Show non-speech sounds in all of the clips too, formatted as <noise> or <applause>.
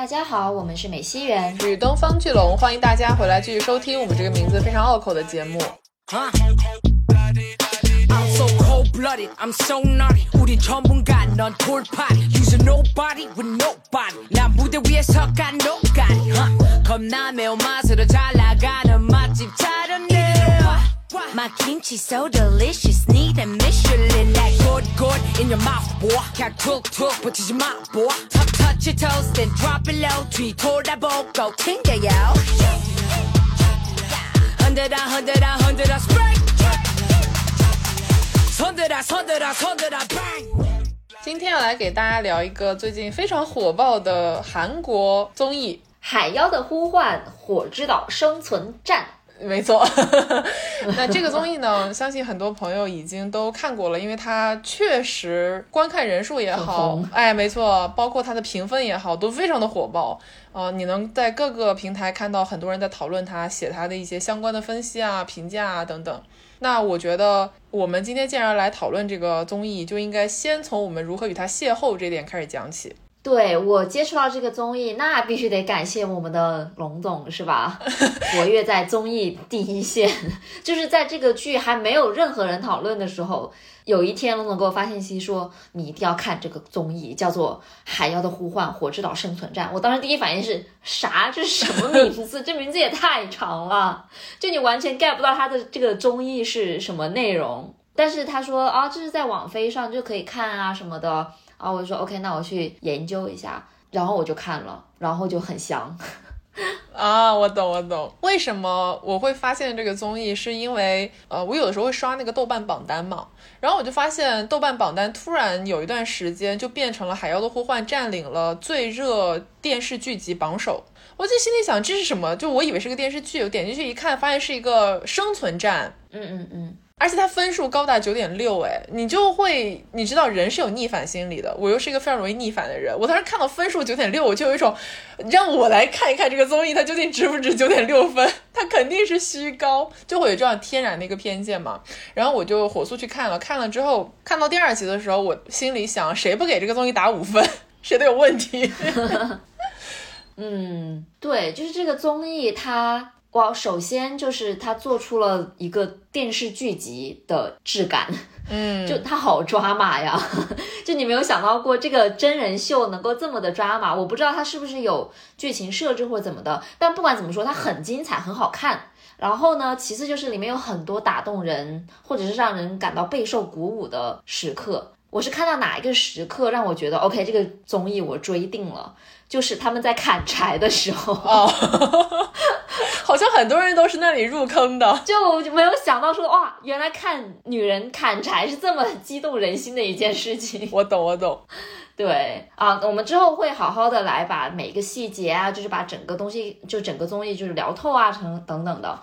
大家好，我们是美西园与东方巨龙，欢迎大家回来继续收听我们这个名字非常拗口的节目。今天要来给大家聊一个最近非常火爆的韩国综艺《海妖的呼唤：火之岛生存战》。没错。<laughs> 那这个综艺呢，相信很多朋友已经都看过了，因为它确实观看人数也好红，哎，没错，包括它的评分也好，都非常的火爆。呃，你能在各个平台看到很多人在讨论它，写它的一些相关的分析啊、评价啊等等。那我觉得，我们今天既然来讨论这个综艺，就应该先从我们如何与它邂逅这点开始讲起。对我接触到这个综艺，那必须得感谢我们的龙总是吧？<laughs> 活跃在综艺第一线，就是在这个剧还没有任何人讨论的时候，有一天龙总给我发信息说你一定要看这个综艺，叫做《海妖的呼唤：火之岛生存战》。我当时第一反应是啥？这是什么名字？<laughs> 这名字也太长了，就你完全 get 不到它的这个综艺是什么内容。但是他说啊，这是在网飞上就可以看啊什么的。然后我就说 OK，那我去研究一下，然后我就看了，然后就很香。<laughs> 啊，我懂，我懂。为什么我会发现这个综艺？是因为呃，我有的时候会刷那个豆瓣榜单嘛，然后我就发现豆瓣榜单突然有一段时间就变成了《海妖的呼唤》占领了最热电视剧集榜首。我就心里想，这是什么？就我以为是个电视剧，我点进去一看，发现是一个生存战。嗯嗯嗯，而且它分数高达九点六，哎，你就会你知道人是有逆反心理的，我又是一个非常容易逆反的人，我当时看到分数九点六，我就有一种让我来看一看这个综艺它究竟值不值九点六分，它肯定是虚高，就会有这样天然的一个偏见嘛。然后我就火速去看了，看了之后看到第二集的时候，我心里想，谁不给这个综艺打五分，<laughs> 谁都有问题。<laughs> 嗯，对，就是这个综艺它。哇，首先就是它做出了一个电视剧集的质感，嗯，就它好抓马呀！<laughs> 就你没有想到过这个真人秀能够这么的抓马，我不知道它是不是有剧情设置或者怎么的，但不管怎么说，它很精彩，很好看。然后呢，其次就是里面有很多打动人或者是让人感到备受鼓舞的时刻。我是看到哪一个时刻让我觉得 OK，这个综艺我追定了，就是他们在砍柴的时候。哦，<laughs> 好像很多人都是那里入坑的。<laughs> 就没有想到说哇，原来看女人砍柴是这么激动人心的一件事情。<laughs> 我懂，我懂。对啊，我们之后会好好的来把每个细节啊，就是把整个东西，就整个综艺就是聊透啊，成等等的。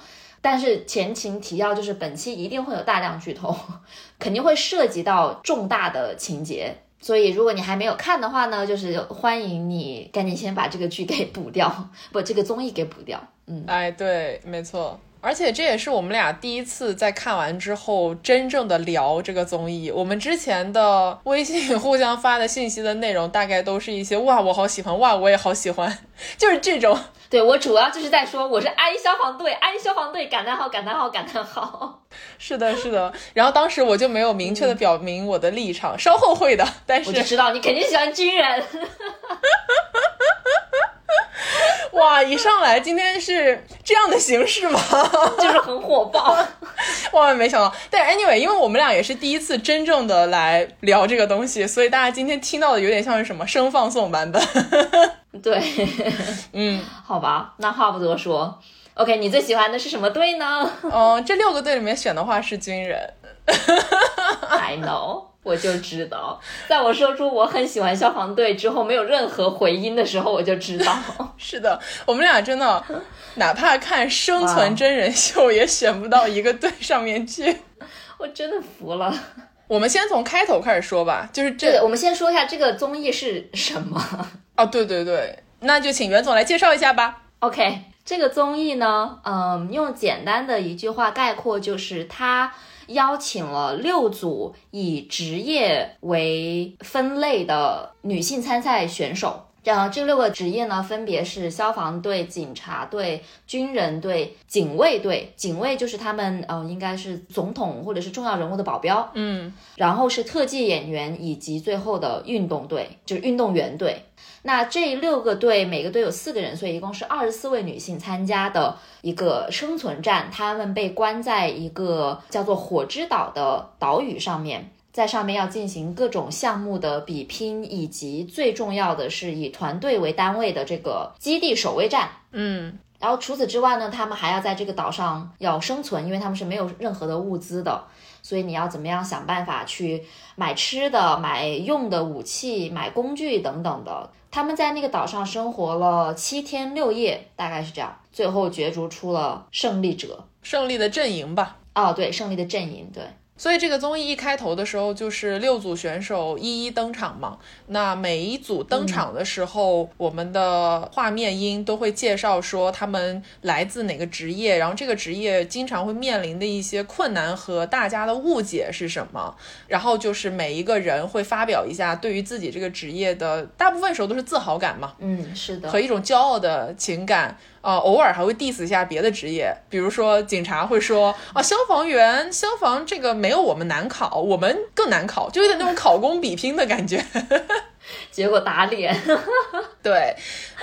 但是前情提要就是本期一定会有大量剧透，<laughs> 肯定会涉及到重大的情节。所以如果你还没有看的话呢，就是欢迎你赶紧先把这个剧给补掉，<laughs> 不，这个综艺给补掉。嗯，哎，对，没错。而且这也是我们俩第一次在看完之后真正的聊这个综艺。我们之前的微信互相发的信息的内容，大概都是一些哇，我好喜欢，哇，我也好喜欢，<laughs> 就是这种。对我主要就是在说我是安消防队，安消防队，感叹号，感叹号，感叹号。<laughs> 是的，是的。然后当时我就没有明确的表明我的立场，稍后会的。但是我就知道你肯定喜欢军人。<laughs> <laughs> 哇，一上来今天是这样的形式吗？<laughs> 就是很火爆。<laughs> 万万没想到。但 anyway，因为我们俩也是第一次真正的来聊这个东西，所以大家今天听到的有点像是什么声放送版本。对，嗯，好吧，那话不多说。OK，你最喜欢的是什么队呢？嗯，这六个队里面选的话是军人。I know，我就知道，在我说出我很喜欢消防队之后，没有任何回音的时候，我就知道。<laughs> 是的，我们俩真的，哪怕看生存真人秀也选不到一个队上面去。<laughs> 我真的服了。我们先从开头开始说吧，就是，这我们先说一下这个综艺是什么。哦，对对对，那就请袁总来介绍一下吧。OK，这个综艺呢，嗯，用简单的一句话概括，就是它邀请了六组以职业为分类的女性参赛选手。后这六个职业呢，分别是消防队、警察队、军人队、警卫队。警卫就是他们，呃，应该是总统或者是重要人物的保镖。嗯，然后是特技演员，以及最后的运动队，就是运动员队。那这六个队，每个队有四个人，所以一共是二十四位女性参加的一个生存战。她们被关在一个叫做火之岛的岛屿上面。在上面要进行各种项目的比拼，以及最重要的是以团队为单位的这个基地守卫战。嗯，然后除此之外呢，他们还要在这个岛上要生存，因为他们是没有任何的物资的，所以你要怎么样想办法去买吃的、买用的武器、买工具等等的。他们在那个岛上生活了七天六夜，大概是这样，最后角逐出了胜利者，胜利的阵营吧。哦，对，胜利的阵营，对。所以这个综艺一开头的时候就是六组选手一一登场嘛。那每一组登场的时候，我们的画面音都会介绍说他们来自哪个职业，然后这个职业经常会面临的一些困难和大家的误解是什么。然后就是每一个人会发表一下对于自己这个职业的，大部分时候都是自豪感嘛。嗯，是的，和一种骄傲的情感。啊，偶尔还会 diss 一下别的职业，比如说警察会说啊，消防员、消防这个没有我们难考，我们更难考，就有点那种考公比拼的感觉，<laughs> 结果打脸。<laughs> 对，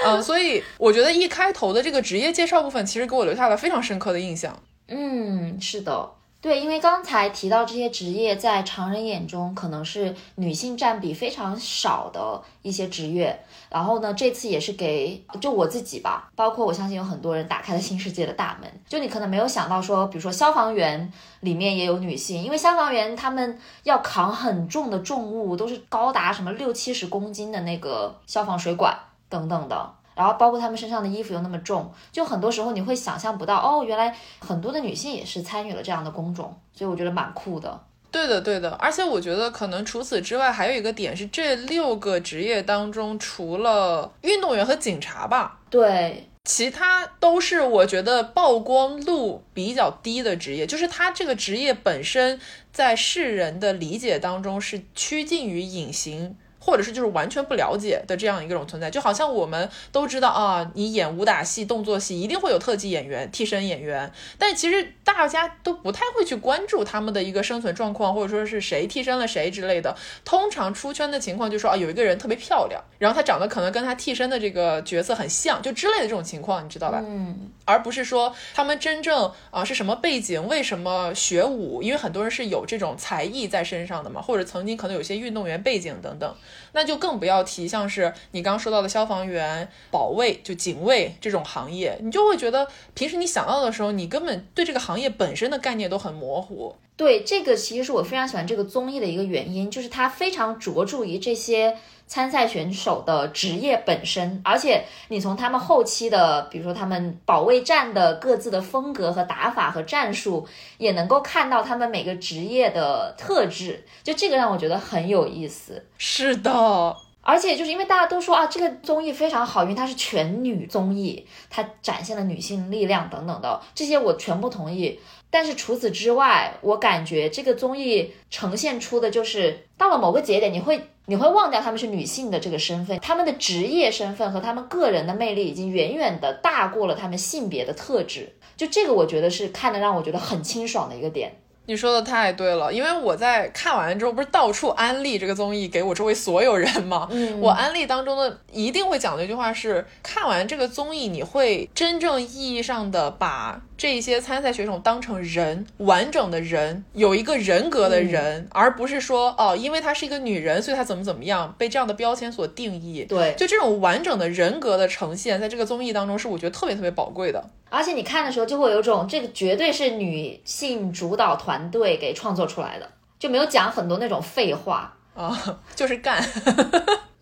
嗯，所以我觉得一开头的这个职业介绍部分，其实给我留下了非常深刻的印象。嗯，是的。对，因为刚才提到这些职业，在常人眼中可能是女性占比非常少的一些职业。然后呢，这次也是给就我自己吧，包括我相信有很多人打开了新世界的大门。就你可能没有想到说，比如说消防员里面也有女性，因为消防员他们要扛很重的重物，都是高达什么六七十公斤的那个消防水管等等的。然后包括他们身上的衣服又那么重，就很多时候你会想象不到哦，原来很多的女性也是参与了这样的工种，所以我觉得蛮酷的。对的，对的。而且我觉得可能除此之外还有一个点是，这六个职业当中，除了运动员和警察吧，对，其他都是我觉得曝光度比较低的职业，就是他这个职业本身在世人的理解当中是趋近于隐形。或者是就是完全不了解的这样一种存在，就好像我们都知道啊，你演武打戏、动作戏一定会有特技演员、替身演员，但其实大家都不太会去关注他们的一个生存状况，或者说是谁替身了谁之类的。通常出圈的情况就说啊，有一个人特别漂亮，然后他长得可能跟他替身的这个角色很像，就之类的这种情况，你知道吧？嗯，而不是说他们真正啊是什么背景，为什么学武，因为很多人是有这种才艺在身上的嘛，或者曾经可能有些运动员背景等等。那就更不要提像是你刚刚说到的消防员、保卫、就警卫这种行业，你就会觉得平时你想到的时候，你根本对这个行业本身的概念都很模糊。对，这个其实是我非常喜欢这个综艺的一个原因，就是它非常着重于这些。参赛选手的职业本身，而且你从他们后期的，比如说他们保卫战的各自的风格和打法和战术，也能够看到他们每个职业的特质。就这个让我觉得很有意思。是的，而且就是因为大家都说啊，这个综艺非常好，因为它是全女综艺，它展现了女性力量等等的这些，我全部同意。但是除此之外，我感觉这个综艺呈现出的就是到了某个节点，你会。你会忘掉他们是女性的这个身份，他们的职业身份和他们个人的魅力已经远远的大过了他们性别的特质。就这个，我觉得是看的让我觉得很清爽的一个点。你说的太对了，因为我在看完之后，不是到处安利这个综艺给我周围所有人吗？嗯，<laughs> 我安利当中的一定会讲的一句话是：看完这个综艺，你会真正意义上的把。这些参赛选手当成人，完整的人，有一个人格的人，而不是说哦，因为她是一个女人，所以她怎么怎么样，被这样的标签所定义。对，就这种完整的人格的呈现，在这个综艺当中，是我觉得特别特别宝贵的。而且你看的时候，就会有种这个绝对是女性主导团队给创作出来的，就没有讲很多那种废话啊，<laughs> 就是干。<laughs>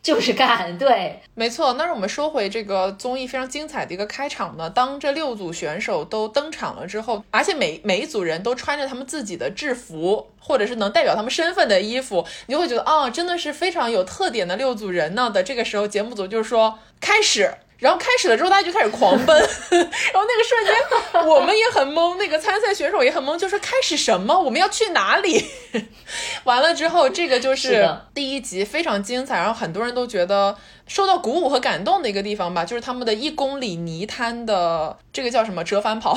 就是干对，<laughs> 没错。那让我们说回这个综艺非常精彩的一个开场呢。当这六组选手都登场了之后，而且每每一组人都穿着他们自己的制服，或者是能代表他们身份的衣服，你就会觉得啊，真的是非常有特点的六组人呢。的这个时候，节目组就是说开始。然后开始了之后，大家就开始狂奔，<laughs> 然后那个瞬间我们也很懵，那个参赛选手也很懵，就说开始什么？我们要去哪里？<laughs> 完了之后，这个就是第一集非常精彩，然后很多人都觉得受到鼓舞和感动的一个地方吧，就是他们的一公里泥滩的这个叫什么折返跑，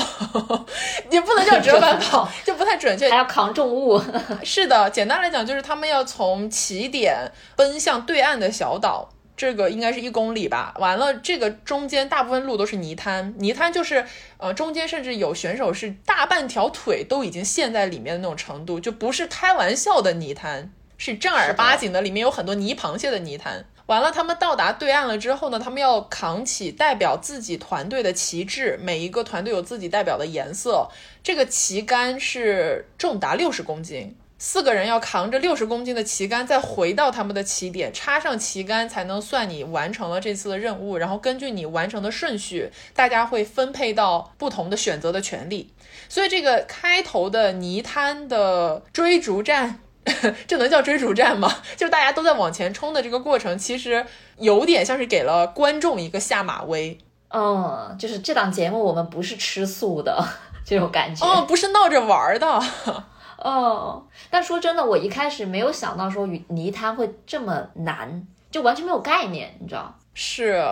<laughs> 也不能叫折返跑，就不太准确，还要扛重物。是的，简单来讲就是他们要从起点奔向对岸的小岛。这个应该是一公里吧，完了，这个中间大部分路都是泥滩，泥滩就是，呃，中间甚至有选手是大半条腿都已经陷在里面的那种程度，就不是开玩笑的泥滩，是正儿八经的，里面有很多泥螃蟹的泥滩。完了，他们到达对岸了之后呢，他们要扛起代表自己团队的旗帜，每一个团队有自己代表的颜色，这个旗杆是重达六十公斤。四个人要扛着六十公斤的旗杆，再回到他们的起点，插上旗杆才能算你完成了这次的任务。然后根据你完成的顺序，大家会分配到不同的选择的权利。所以这个开头的泥滩的追逐战，<laughs> 这能叫追逐战吗？<laughs> 就是大家都在往前冲的这个过程，其实有点像是给了观众一个下马威。嗯，就是这档节目我们不是吃素的 <laughs> 这种感觉。哦，不是闹着玩的。哦，但说真的，我一开始没有想到说泥滩会这么难，就完全没有概念，你知道？是。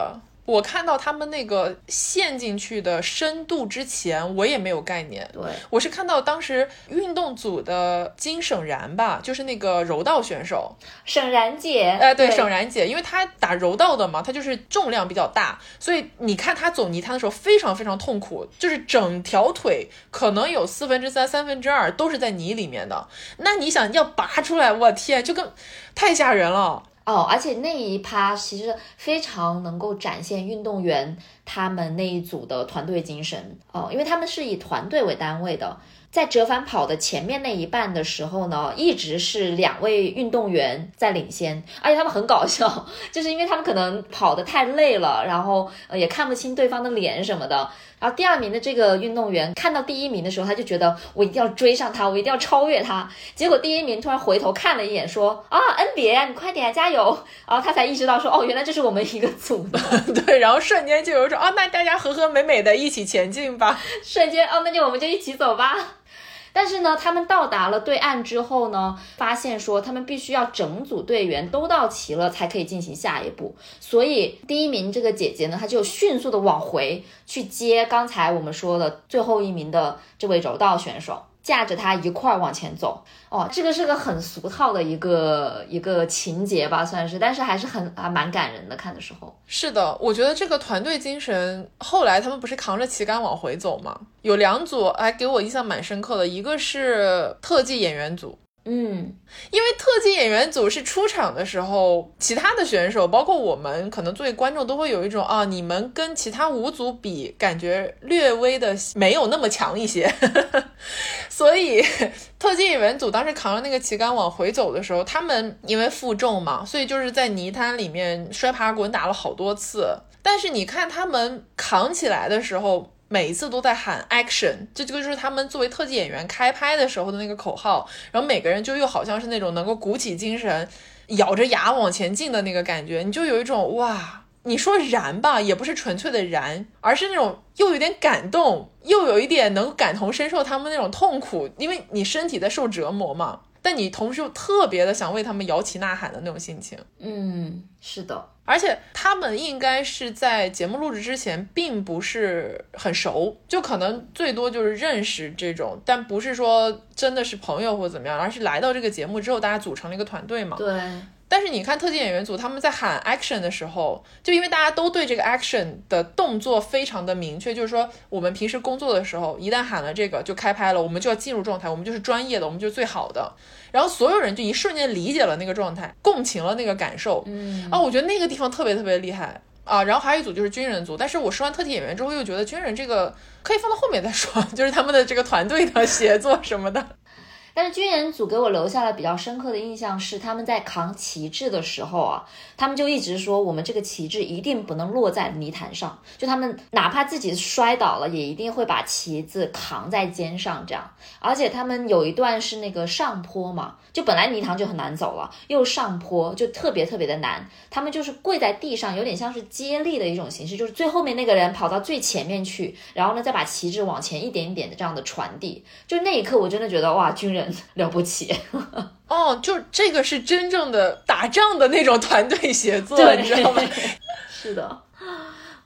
我看到他们那个陷进去的深度之前，我也没有概念。对，我是看到当时运动组的金省然吧，就是那个柔道选手省然姐。哎，对，省然姐，因为她打柔道的嘛，她就是重量比较大，所以你看她走泥滩的时候非常非常痛苦，就是整条腿可能有四分之三、三分之二都是在泥里面的。那你想要拔出来，我天，就跟太吓人了。哦，而且那一趴其实非常能够展现运动员他们那一组的团队精神哦，因为他们是以团队为单位的。在折返跑的前面那一半的时候呢，一直是两位运动员在领先，而且他们很搞笑，就是因为他们可能跑得太累了，然后也看不清对方的脸什么的。然后第二名的这个运动员看到第一名的时候，他就觉得我一定要追上他，我一定要超越他。结果第一名突然回头看了一眼，说啊，恩别，你快点加油！然后他才意识到说，哦，原来这是我们一个组的。<laughs> 对，然后瞬间就有一种啊，那大家和和美美的一起前进吧。<laughs> 瞬间哦，那就我们就一起走吧。但是呢，他们到达了对岸之后呢，发现说他们必须要整组队员都到齐了才可以进行下一步。所以第一名这个姐姐呢，她就迅速的往回去接刚才我们说的最后一名的这位柔道选手。架着他一块儿往前走哦，这个是个很俗套的一个一个情节吧，算是，但是还是很还蛮感人的。看的时候是的，我觉得这个团队精神，后来他们不是扛着旗杆往回走吗？有两组还给我印象蛮深刻的，一个是特技演员组。嗯，因为特技演员组是出场的时候，其他的选手，包括我们，可能作为观众都会有一种啊，你们跟其他五组比，感觉略微的没有那么强一些。<laughs> 所以特技演员组当时扛着那个旗杆往回走的时候，他们因为负重嘛，所以就是在泥滩里面摔爬滚打了好多次。但是你看他们扛起来的时候。每一次都在喊 action，这这个就是他们作为特技演员开拍的时候的那个口号，然后每个人就又好像是那种能够鼓起精神，咬着牙往前进的那个感觉，你就有一种哇，你说燃吧，也不是纯粹的燃，而是那种又有点感动，又有一点能感同身受他们那种痛苦，因为你身体在受折磨嘛。但你同时又特别的想为他们摇旗呐喊的那种心情，嗯，是的，而且他们应该是在节目录制之前并不是很熟，就可能最多就是认识这种，但不是说真的是朋友或怎么样，而是来到这个节目之后，大家组成了一个团队嘛。对。但是你看特技演员组他们在喊 action 的时候，就因为大家都对这个 action 的动作非常的明确，就是说我们平时工作的时候，一旦喊了这个就开拍了，我们就要进入状态，我们就是专业的，我们就是最好的。然后所有人就一瞬间理解了那个状态，共情了那个感受。嗯啊，我觉得那个地方特别特别厉害啊。然后还有一组就是军人组，但是我说完特技演员之后，又觉得军人这个可以放到后面再说，<laughs> 就是他们的这个团队的协作什么的。但是军人组给我留下了比较深刻的印象是，他们在扛旗帜的时候啊，他们就一直说我们这个旗帜一定不能落在泥潭上，就他们哪怕自己摔倒了，也一定会把旗子扛在肩上这样。而且他们有一段是那个上坡嘛，就本来泥塘就很难走了，又上坡就特别特别的难。他们就是跪在地上，有点像是接力的一种形式，就是最后面那个人跑到最前面去，然后呢再把旗帜往前一点一点的这样的传递。就那一刻，我真的觉得哇，军人了不起。<laughs> 哦，就这个是真正的打仗的那种团队协作，你知道吗？<laughs> 是的。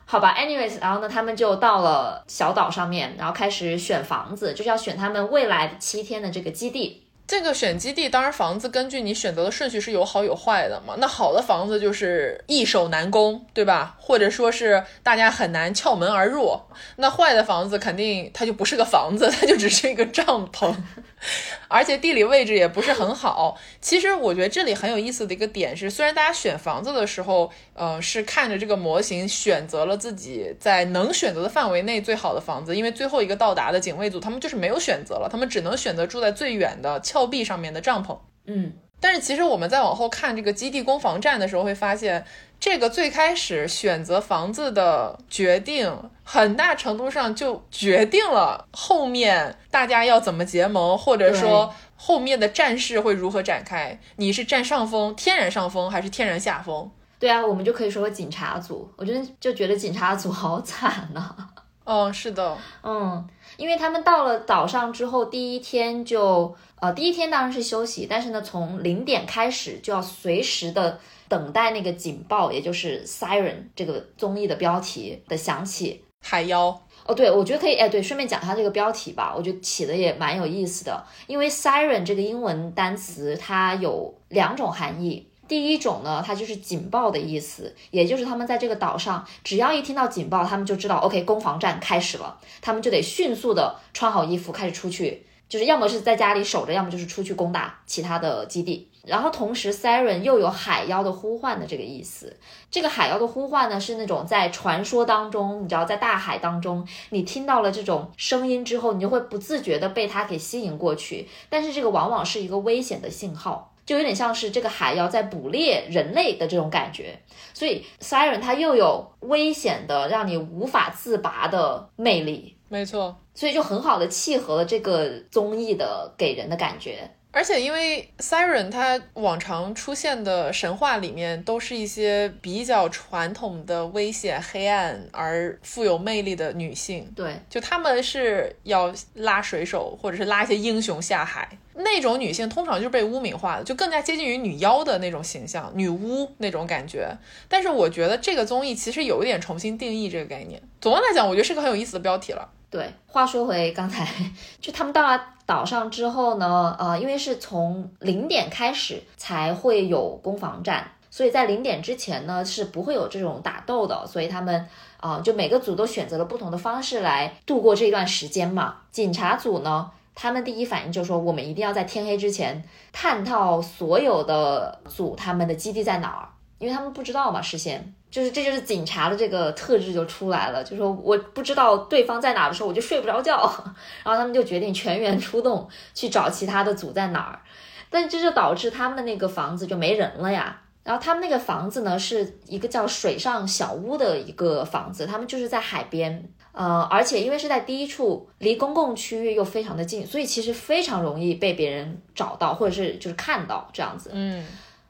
好吧，anyways，然后呢，他们就到了小岛上面，然后开始选房子，就是要选他们未来七天的这个基地。这个选基地，当然房子根据你选择的顺序是有好有坏的嘛。那好的房子就是易守难攻，对吧？或者说是大家很难撬门而入。那坏的房子肯定它就不是个房子，它就只是一个帐篷。<laughs> 而且地理位置也不是很好。其实我觉得这里很有意思的一个点是，虽然大家选房子的时候，呃，是看着这个模型选择了自己在能选择的范围内最好的房子，因为最后一个到达的警卫组他们就是没有选择了，他们只能选择住在最远的峭壁上面的帐篷。嗯。但是其实我们在往后看这个基地攻防战的时候，会发现这个最开始选择房子的决定，很大程度上就决定了后面大家要怎么结盟，或者说后面的战事会如何展开。你是占上风，天然上风，还是天然下风？对啊，我们就可以说警察组，我觉得就觉得警察组好惨呐。<laughs> 哦，是的，嗯，因为他们到了岛上之后，第一天就。呃，第一天当然是休息，但是呢，从零点开始就要随时的等待那个警报，也就是 siren 这个综艺的标题的响起。海妖哦，对，我觉得可以，哎，对，顺便讲一下这个标题吧，我觉得起的也蛮有意思的。因为 siren 这个英文单词它有两种含义，第一种呢，它就是警报的意思，也就是他们在这个岛上，只要一听到警报，他们就知道 OK 攻防战开始了，他们就得迅速的穿好衣服开始出去。就是要么是在家里守着，要么就是出去攻打其他的基地。然后同时，siren 又有海妖的呼唤的这个意思。这个海妖的呼唤呢，是那种在传说当中，你知道，在大海当中，你听到了这种声音之后，你就会不自觉的被它给吸引过去。但是这个往往是一个危险的信号，就有点像是这个海妖在捕猎人类的这种感觉。所以，siren 它又有危险的，让你无法自拔的魅力。没错，所以就很好的契合了这个综艺的给人的感觉。而且因为 Siren 它往常出现的神话里面都是一些比较传统的危险、黑暗而富有魅力的女性，对，就他们是要拉水手或者是拉一些英雄下海，那种女性通常就是被污名化的，就更加接近于女妖的那种形象、女巫那种感觉。但是我觉得这个综艺其实有一点重新定义这个概念。总的来讲，我觉得是个很有意思的标题了。对，话说回刚才，<laughs> 就他们到了岛上之后呢，呃，因为是从零点开始才会有攻防战，所以在零点之前呢是不会有这种打斗的，所以他们啊，就每个组都选择了不同的方式来度过这段时间嘛。警察组呢，他们第一反应就是说，我们一定要在天黑之前探到所有的组他们的基地在哪儿，因为他们不知道嘛，事先。就是这就是警察的这个特质就出来了，就说我不知道对方在哪的时候，我就睡不着觉，<laughs> 然后他们就决定全员出动去找其他的组在哪儿，但这就导致他们的那个房子就没人了呀。然后他们那个房子呢是一个叫水上小屋的一个房子，他们就是在海边，呃，而且因为是在低处，离公共区域又非常的近，所以其实非常容易被别人找到或者是就是看到这样子，嗯。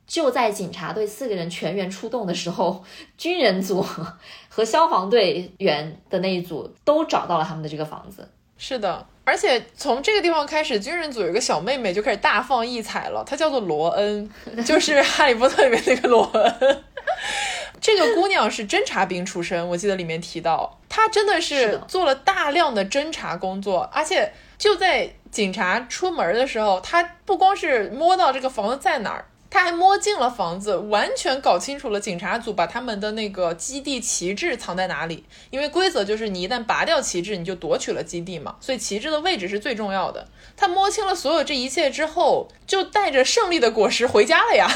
就在警察队四个人全员出动的时候，<laughs> 军人组 <laughs> 和消防队员的那一组都找到了他们的这个房子。是的，而且从这个地方开始，军人组有一个小妹妹就开始大放异彩了。她叫做罗恩，<laughs> 就是《哈利波特》里面那个罗恩。这个姑娘是侦察兵出身，我记得里面提到，她真的是做了大量的侦查工作，而且就在警察出门的时候，她不光是摸到这个房子在哪儿。他还摸进了房子，完全搞清楚了警察组把他们的那个基地旗帜藏在哪里。因为规则就是你一旦拔掉旗帜，你就夺取了基地嘛，所以旗帜的位置是最重要的。他摸清了所有这一切之后，就带着胜利的果实回家了呀。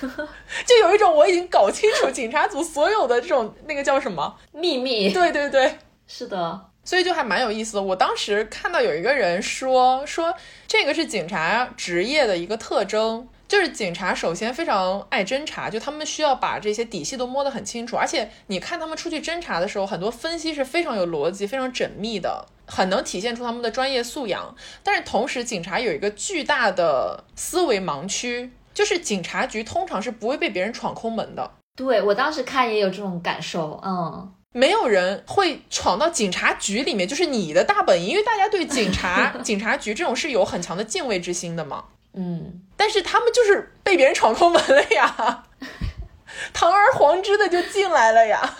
<laughs> 就有一种我已经搞清楚警察组所有的这种那个叫什么秘密。<laughs> 对对对，是的。所以就还蛮有意思的。我当时看到有一个人说说这个是警察职业的一个特征。就是警察首先非常爱侦查，就他们需要把这些底细都摸得很清楚，而且你看他们出去侦查的时候，很多分析是非常有逻辑、非常缜密的，很能体现出他们的专业素养。但是同时，警察有一个巨大的思维盲区，就是警察局通常是不会被别人闯空门的。对我当时看也有这种感受，嗯，没有人会闯到警察局里面，就是你的大本营，因为大家对警察、<laughs> 警察局这种是有很强的敬畏之心的嘛。嗯，但是他们就是被别人闯空门了呀，<laughs> 堂而皇之的就进来了呀。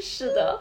是的，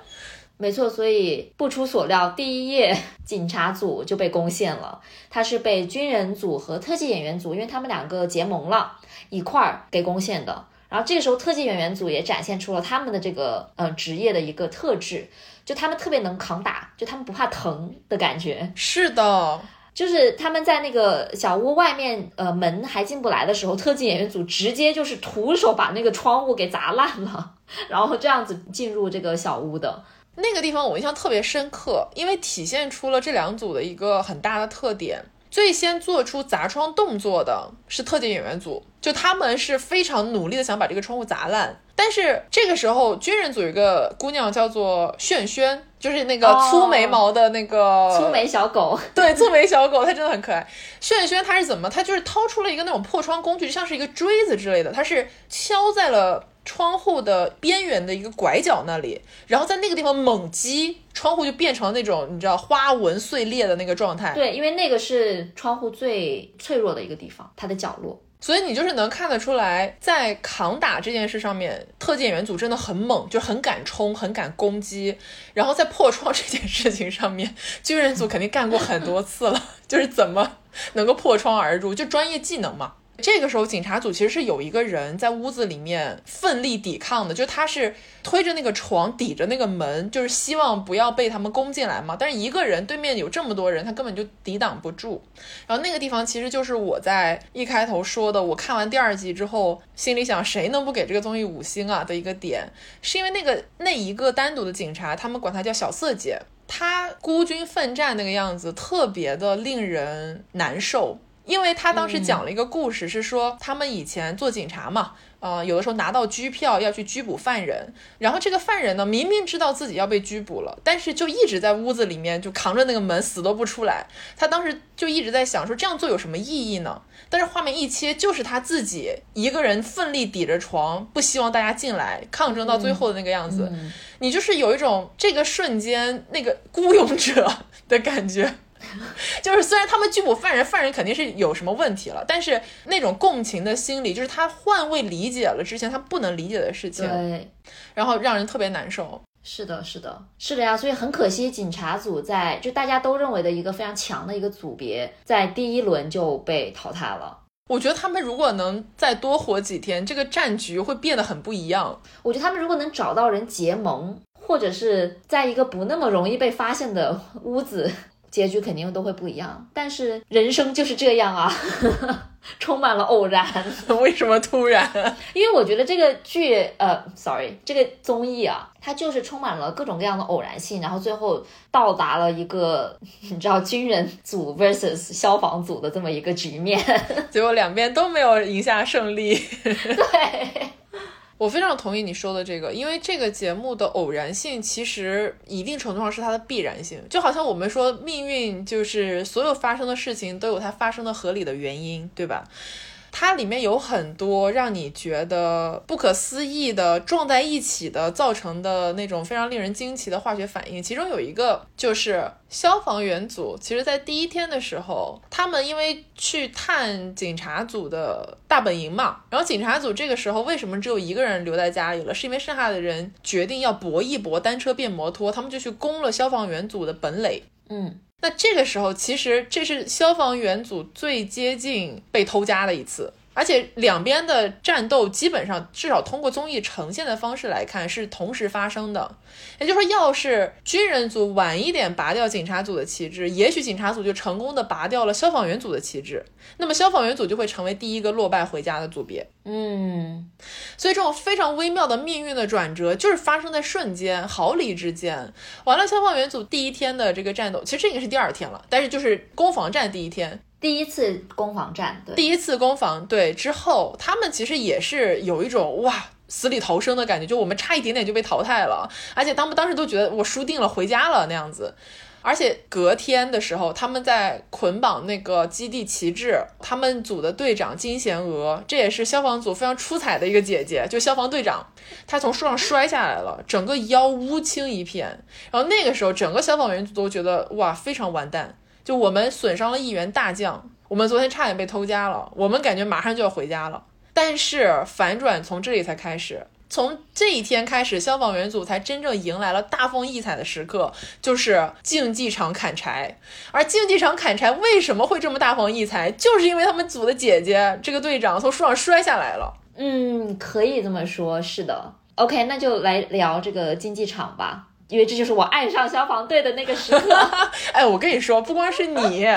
没错。所以不出所料，第一页警察组就被攻陷了。他是被军人组和特技演员组，因为他们两个结盟了，一块儿给攻陷的。然后这个时候，特技演员组也展现出了他们的这个呃职业的一个特质，就他们特别能扛打，就他们不怕疼的感觉。是的。就是他们在那个小屋外面，呃，门还进不来的时候，特技演员组直接就是徒手把那个窗户给砸烂了，<laughs> 然后这样子进入这个小屋的那个地方，我印象特别深刻，因为体现出了这两组的一个很大的特点。最先做出砸窗动作的是特技演员组，就他们是非常努力的想把这个窗户砸烂。但是这个时候，军人组有一个姑娘叫做炫轩，就是那个粗眉毛的那个粗眉小狗。<laughs> 对，粗眉小狗，它真的很可爱。炫轩它是怎么？它就是掏出了一个那种破窗工具，就像是一个锥子之类的，它是敲在了窗户的边缘的一个拐角那里，然后在那个地方猛击，窗户就变成了那种你知道花纹碎裂的那个状态。对，因为那个是窗户最脆弱的一个地方，它的角落。所以你就是能看得出来，在扛打这件事上面，特技演员组真的很猛，就很敢冲，很敢攻击。然后在破窗这件事情上面，军人组肯定干过很多次了，<laughs> 就是怎么能够破窗而入，就专业技能嘛。这个时候，警察组其实是有一个人在屋子里面奋力抵抗的，就他是推着那个床抵着那个门，就是希望不要被他们攻进来嘛。但是一个人对面有这么多人，他根本就抵挡不住。然后那个地方其实就是我在一开头说的，我看完第二集之后，心里想谁能不给这个综艺五星啊的一个点，是因为那个那一个单独的警察，他们管他叫小色姐，他孤军奋战那个样子，特别的令人难受。因为他当时讲了一个故事，是说他们以前做警察嘛，呃，有的时候拿到拘票要去拘捕犯人，然后这个犯人呢明明知道自己要被拘捕了，但是就一直在屋子里面就扛着那个门死都不出来。他当时就一直在想说这样做有什么意义呢？但是画面一切就是他自己一个人奋力抵着床，不希望大家进来，抗争到最后的那个样子，你就是有一种这个瞬间那个孤勇者的感觉。<laughs> 就是虽然他们拘捕犯人，犯人肯定是有什么问题了，但是那种共情的心理，就是他换位理解了之前他不能理解的事情，对，然后让人特别难受。是的，是的，是的呀。所以很可惜，警察组在就大家都认为的一个非常强的一个组别，在第一轮就被淘汰了。我觉得他们如果能再多活几天，这个战局会变得很不一样。我觉得他们如果能找到人结盟，或者是在一个不那么容易被发现的屋子。结局肯定都会不一样，但是人生就是这样啊，<laughs> 充满了偶然。<laughs> 为什么突然？<laughs> 因为我觉得这个剧，呃，sorry，这个综艺啊，它就是充满了各种各样的偶然性，然后最后到达了一个你知道军人组 versus 消防组的这么一个局面，结果两边都没有赢下胜利。对。我非常同意你说的这个，因为这个节目的偶然性其实一定程度上是它的必然性，就好像我们说命运就是所有发生的事情都有它发生的合理的原因，对吧？它里面有很多让你觉得不可思议的撞在一起的造成的那种非常令人惊奇的化学反应，其中有一个就是消防员组，其实在第一天的时候，他们因为去探警察组的大本营嘛，然后警察组这个时候为什么只有一个人留在家里了？是因为剩下的人决定要搏一搏，单车变摩托，他们就去攻了消防员组的本垒。嗯。那这个时候，其实这是消防员组最接近被偷家的一次，而且两边的战斗基本上至少通过综艺呈现的方式来看是同时发生的，也就是说，要是军人组晚一点拔掉警察组的旗帜，也许警察组就成功的拔掉了消防员组的旗帜，那么消防员组就会成为第一个落败回家的组别。嗯，所以这种非常微妙的命运的转折就是发生在瞬间，毫厘之间。完了，消防员组第一天的这个战斗，其实这个是第二天了，但是就是攻防战第一天。第一次攻防战，对，第一次攻防对之后，他们其实也是有一种哇死里逃生的感觉，就我们差一点点就被淘汰了，而且他们当时都觉得我输定了，回家了那样子。而且隔天的时候，他们在捆绑那个基地旗帜，他们组的队长金贤娥，这也是消防组非常出彩的一个姐姐，就消防队长，她从树上摔下来了，整个腰乌青一片。然后那个时候，整个消防员都觉得哇非常完蛋。就我们损伤了一员大将，我们昨天差点被偷家了，我们感觉马上就要回家了。但是反转从这里才开始，从这一天开始，消防员组才真正迎来了大放异彩的时刻，就是竞技场砍柴。而竞技场砍柴为什么会这么大放异彩？就是因为他们组的姐姐这个队长从树上摔下来了。嗯，可以这么说，是的。OK，那就来聊这个竞技场吧。因为这就是我爱上消防队的那个时刻。<laughs> 哎，我跟你说，不光是你，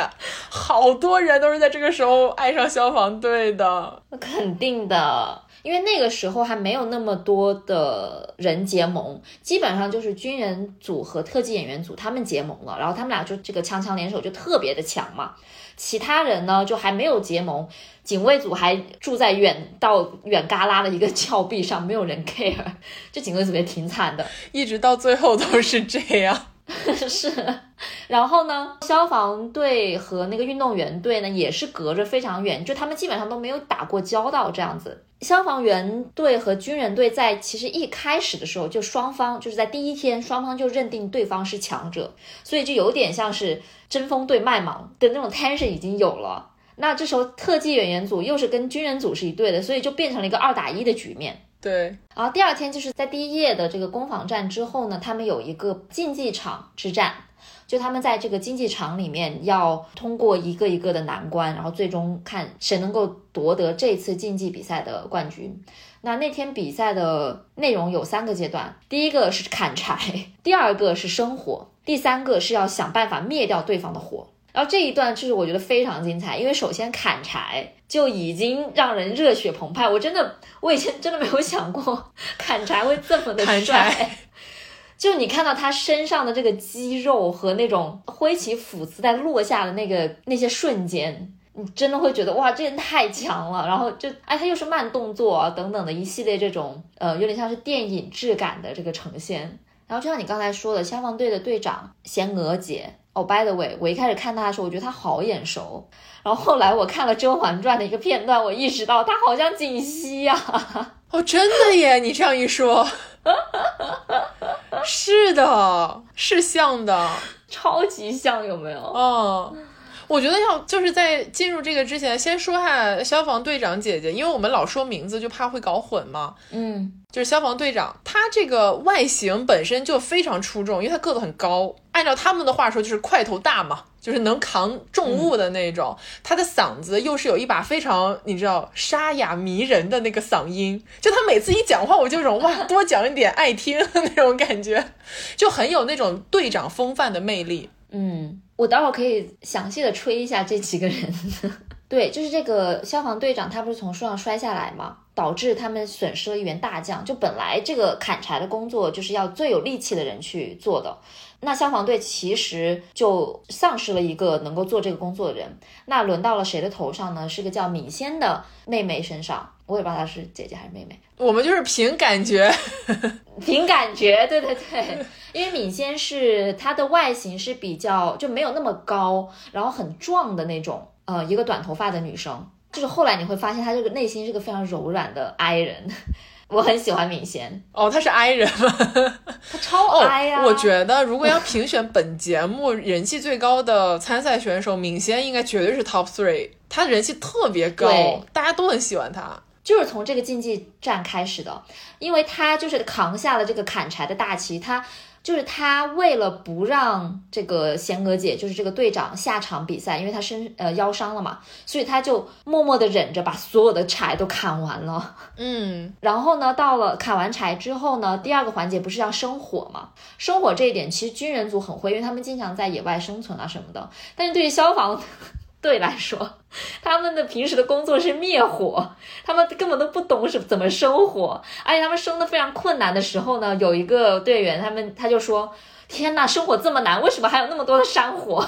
好多人都是在这个时候爱上消防队的。那肯定的，因为那个时候还没有那么多的人结盟，基本上就是军人组和特技演员组他们结盟了，然后他们俩就这个强强联手，就特别的强嘛。其他人呢，就还没有结盟，警卫组还住在远到远旮旯的一个峭壁上，没有人 care，这警卫组也挺惨的，一直到最后都是这样。<laughs> 是，然后呢，消防队和那个运动员队呢，也是隔着非常远，就他们基本上都没有打过交道这样子。消防员队和军人队在其实一开始的时候，就双方就是在第一天，双方就认定对方是强者，所以就有点像是针锋对麦芒的那种 tension 已经有了。那这时候特技演员组又是跟军人组是一队的，所以就变成了一个二打一的局面。对，然后第二天就是在第一夜的这个攻防战之后呢，他们有一个竞技场之战，就他们在这个竞技场里面要通过一个一个的难关，然后最终看谁能够夺得这次竞技比赛的冠军。那那天比赛的内容有三个阶段，第一个是砍柴，<laughs> 第二个是生火，第三个是要想办法灭掉对方的火。然后这一段就是我觉得非常精彩，因为首先砍柴就已经让人热血澎湃。我真的，我以前真的没有想过砍柴会这么的帅。就你看到他身上的这个肌肉和那种挥起斧子在落下的那个那些瞬间，你真的会觉得哇，这人太强了。然后就哎，他又是慢动作啊等等的一系列这种呃，有点像是电影质感的这个呈现。然后就像你刚才说的，消防队的队长贤娥姐。哦，by the way，我一开始看他的时候，我觉得他好眼熟。然后后来我看了《甄嬛传》的一个片段，我意识到他好像锦汐呀。哦，真的耶！你这样一说，是的，是像的，<laughs> 超级像，有没有？哦。我觉得要就是在进入这个之前，先说下消防队长姐姐，因为我们老说名字就怕会搞混嘛。嗯，就是消防队长，她这个外形本身就非常出众，因为她个子很高。按照他们的话说，就是块头大嘛，就是能扛重物的那种。他的嗓子又是有一把非常你知道沙哑迷人的那个嗓音，就他每次一讲话，我就有种哇，多讲一点爱听那种感觉，就很有那种队长风范的魅力。嗯。我待会儿可以详细的吹一下这几个人。<laughs> 对，就是这个消防队长，他不是从树上摔下来吗？导致他们损失了一员大将。就本来这个砍柴的工作就是要最有力气的人去做的，那消防队其实就丧失了一个能够做这个工作的人。那轮到了谁的头上呢？是个叫敏仙的妹妹身上。我也不知道她是姐姐还是妹妹。我们就是凭感觉，<laughs> 凭感觉，对对对。因为敏仙是她的外形是比较就没有那么高，然后很壮的那种，呃，一个短头发的女生。就是后来你会发现她这个内心是个非常柔软的 I 人，我很喜欢敏贤。哦，他是 I 人吗？他超 I 呀！我觉得如果要评选本节目人气最高的参赛选手，敏贤应该绝对是 Top Three。她人气特别高，大家都很喜欢他。就是从这个竞技战开始的，因为他就是扛下了这个砍柴的大旗，她。就是他为了不让这个贤娥姐，就是这个队长下场比赛，因为他身呃腰伤了嘛，所以他就默默的忍着把所有的柴都砍完了。<laughs> 嗯，然后呢，到了砍完柴之后呢，第二个环节不是要生火吗？生火这一点其实军人组很会，因为他们经常在野外生存啊什么的。但是对于消防队来说，他们的平时的工作是灭火，他们根本都不懂是怎么生火，而且他们生的非常困难的时候呢，有一个队员他们他就说：“天呐，生火这么难，为什么还有那么多的山火？”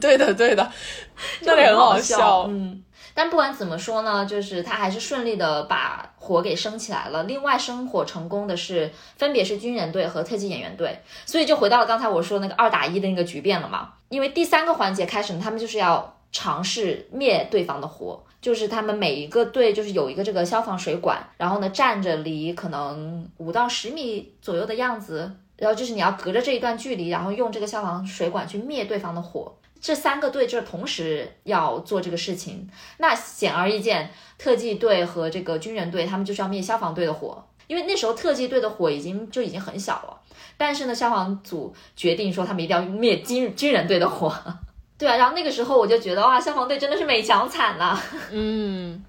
对 <laughs> 的对的，<laughs> 就那里很好笑。嗯，但不管怎么说呢，就是他还是顺利的把火给升起来了。另外生火成功的是，分别是军人队和特技演员队，所以就回到了刚才我说那个二打一的那个局面了嘛。因为第三个环节开始呢，他们就是要尝试灭对方的火。就是他们每一个队就是有一个这个消防水管，然后呢站着离可能五到十米左右的样子，然后就是你要隔着这一段距离，然后用这个消防水管去灭对方的火。这三个队就是同时要做这个事情，那显而易见，特技队和这个军人队他们就是要灭消防队的火，因为那时候特技队的火已经就已经很小了，但是呢，消防组决定说他们一定要灭军军人队的火，<laughs> 对啊，然后那个时候我就觉得哇，消防队真的是美强惨了、<laughs> 嗯，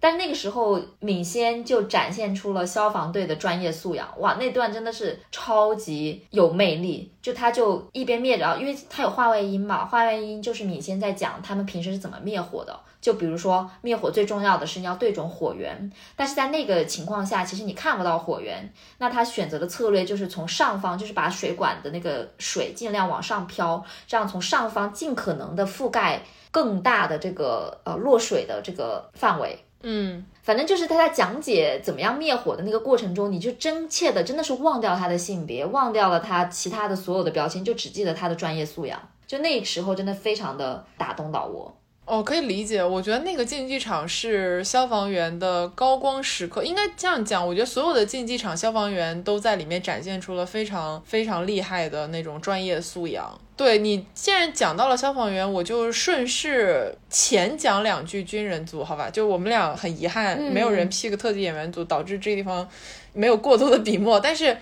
但那个时候，闵仙就展现出了消防队的专业素养，哇，那段真的是超级有魅力。就他就一边灭着，因为他有话外音嘛，话外音就是闵仙在讲他们平时是怎么灭火的。就比如说灭火最重要的是你要对准火源，但是在那个情况下，其实你看不到火源，那他选择的策略就是从上方，就是把水管的那个水尽量往上飘，这样从上方尽可能的覆盖更大的这个呃落水的这个范围。嗯，反正就是他在讲解怎么样灭火的那个过程中，你就真切的真的是忘掉他的性别，忘掉了他其他的所有的标签，就只记得他的专业素养。就那时候真的非常的打动到我。哦，可以理解。我觉得那个竞技场是消防员的高光时刻，应该这样讲。我觉得所有的竞技场消防员都在里面展现出了非常非常厉害的那种专业素养。对你既然讲到了消防员，我就顺势前讲两句军人组，好吧？就我们俩很遗憾，嗯没有人 pick 特技演员组，导致这个地方没有过多的笔墨，但是。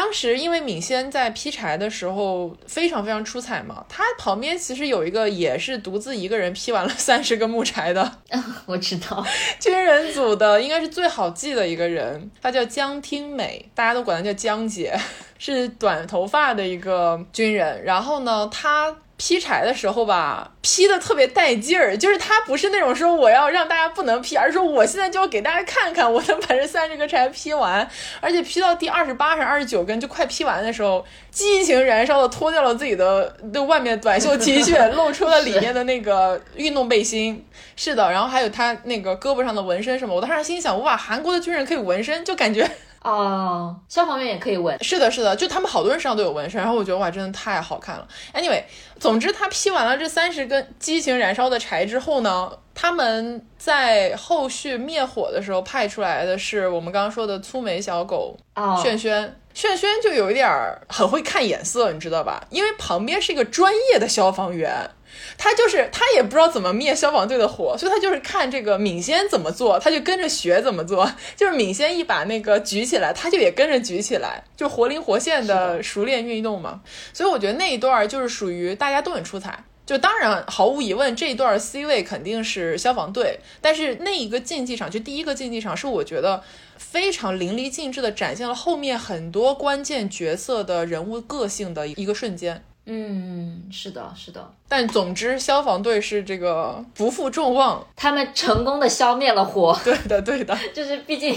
当时因为敏仙在劈柴的时候非常非常出彩嘛，他旁边其实有一个也是独自一个人劈完了三十根木柴的 <laughs> 我知道，<laughs> 军人组的，应该是最好记的一个人，他叫江听美，大家都管他叫江姐，<laughs> 是短头发的一个军人。然后呢，他劈柴的时候吧，劈的特别带劲儿，就是他不是那种说我要让大家不能劈，而是说我现在就要给大家看看我能把这三十个柴劈完，而且劈到第二十八还是二十九根，就快劈完的时候，激情燃烧的脱掉了自己的的外面短袖 T 恤，露出了里面的那个运动背心。是的，然后还有他那个胳膊上的纹身什么，我当时心想，哇，韩国的军人可以纹身，就感觉哦，消防员也可以纹。是的，是的，就他们好多人身上都有纹身，然后我觉得哇，真的太好看了。Anyway，总之他劈完了这三十根激情燃烧的柴之后呢，他们在后续灭火的时候派出来的是我们刚刚说的粗眉小狗哦，炫轩。炫轩就有一点儿很会看眼色，你知道吧？因为旁边是一个专业的消防员，他就是他也不知道怎么灭消防队的火，所以他就是看这个敏先怎么做，他就跟着学怎么做。就是敏先一把那个举起来，他就也跟着举起来，就活灵活现的熟练运动嘛。所以我觉得那一段就是属于大家都很出彩。就当然，毫无疑问，这一段 C 位肯定是消防队，但是那一个竞技场，就第一个竞技场，是我觉得非常淋漓尽致的展现了后面很多关键角色的人物个性的一个瞬间。嗯，是的，是的，但总之，消防队是这个不负众望，他们成功的消灭了火，<laughs> 对的，对的，就是毕竟。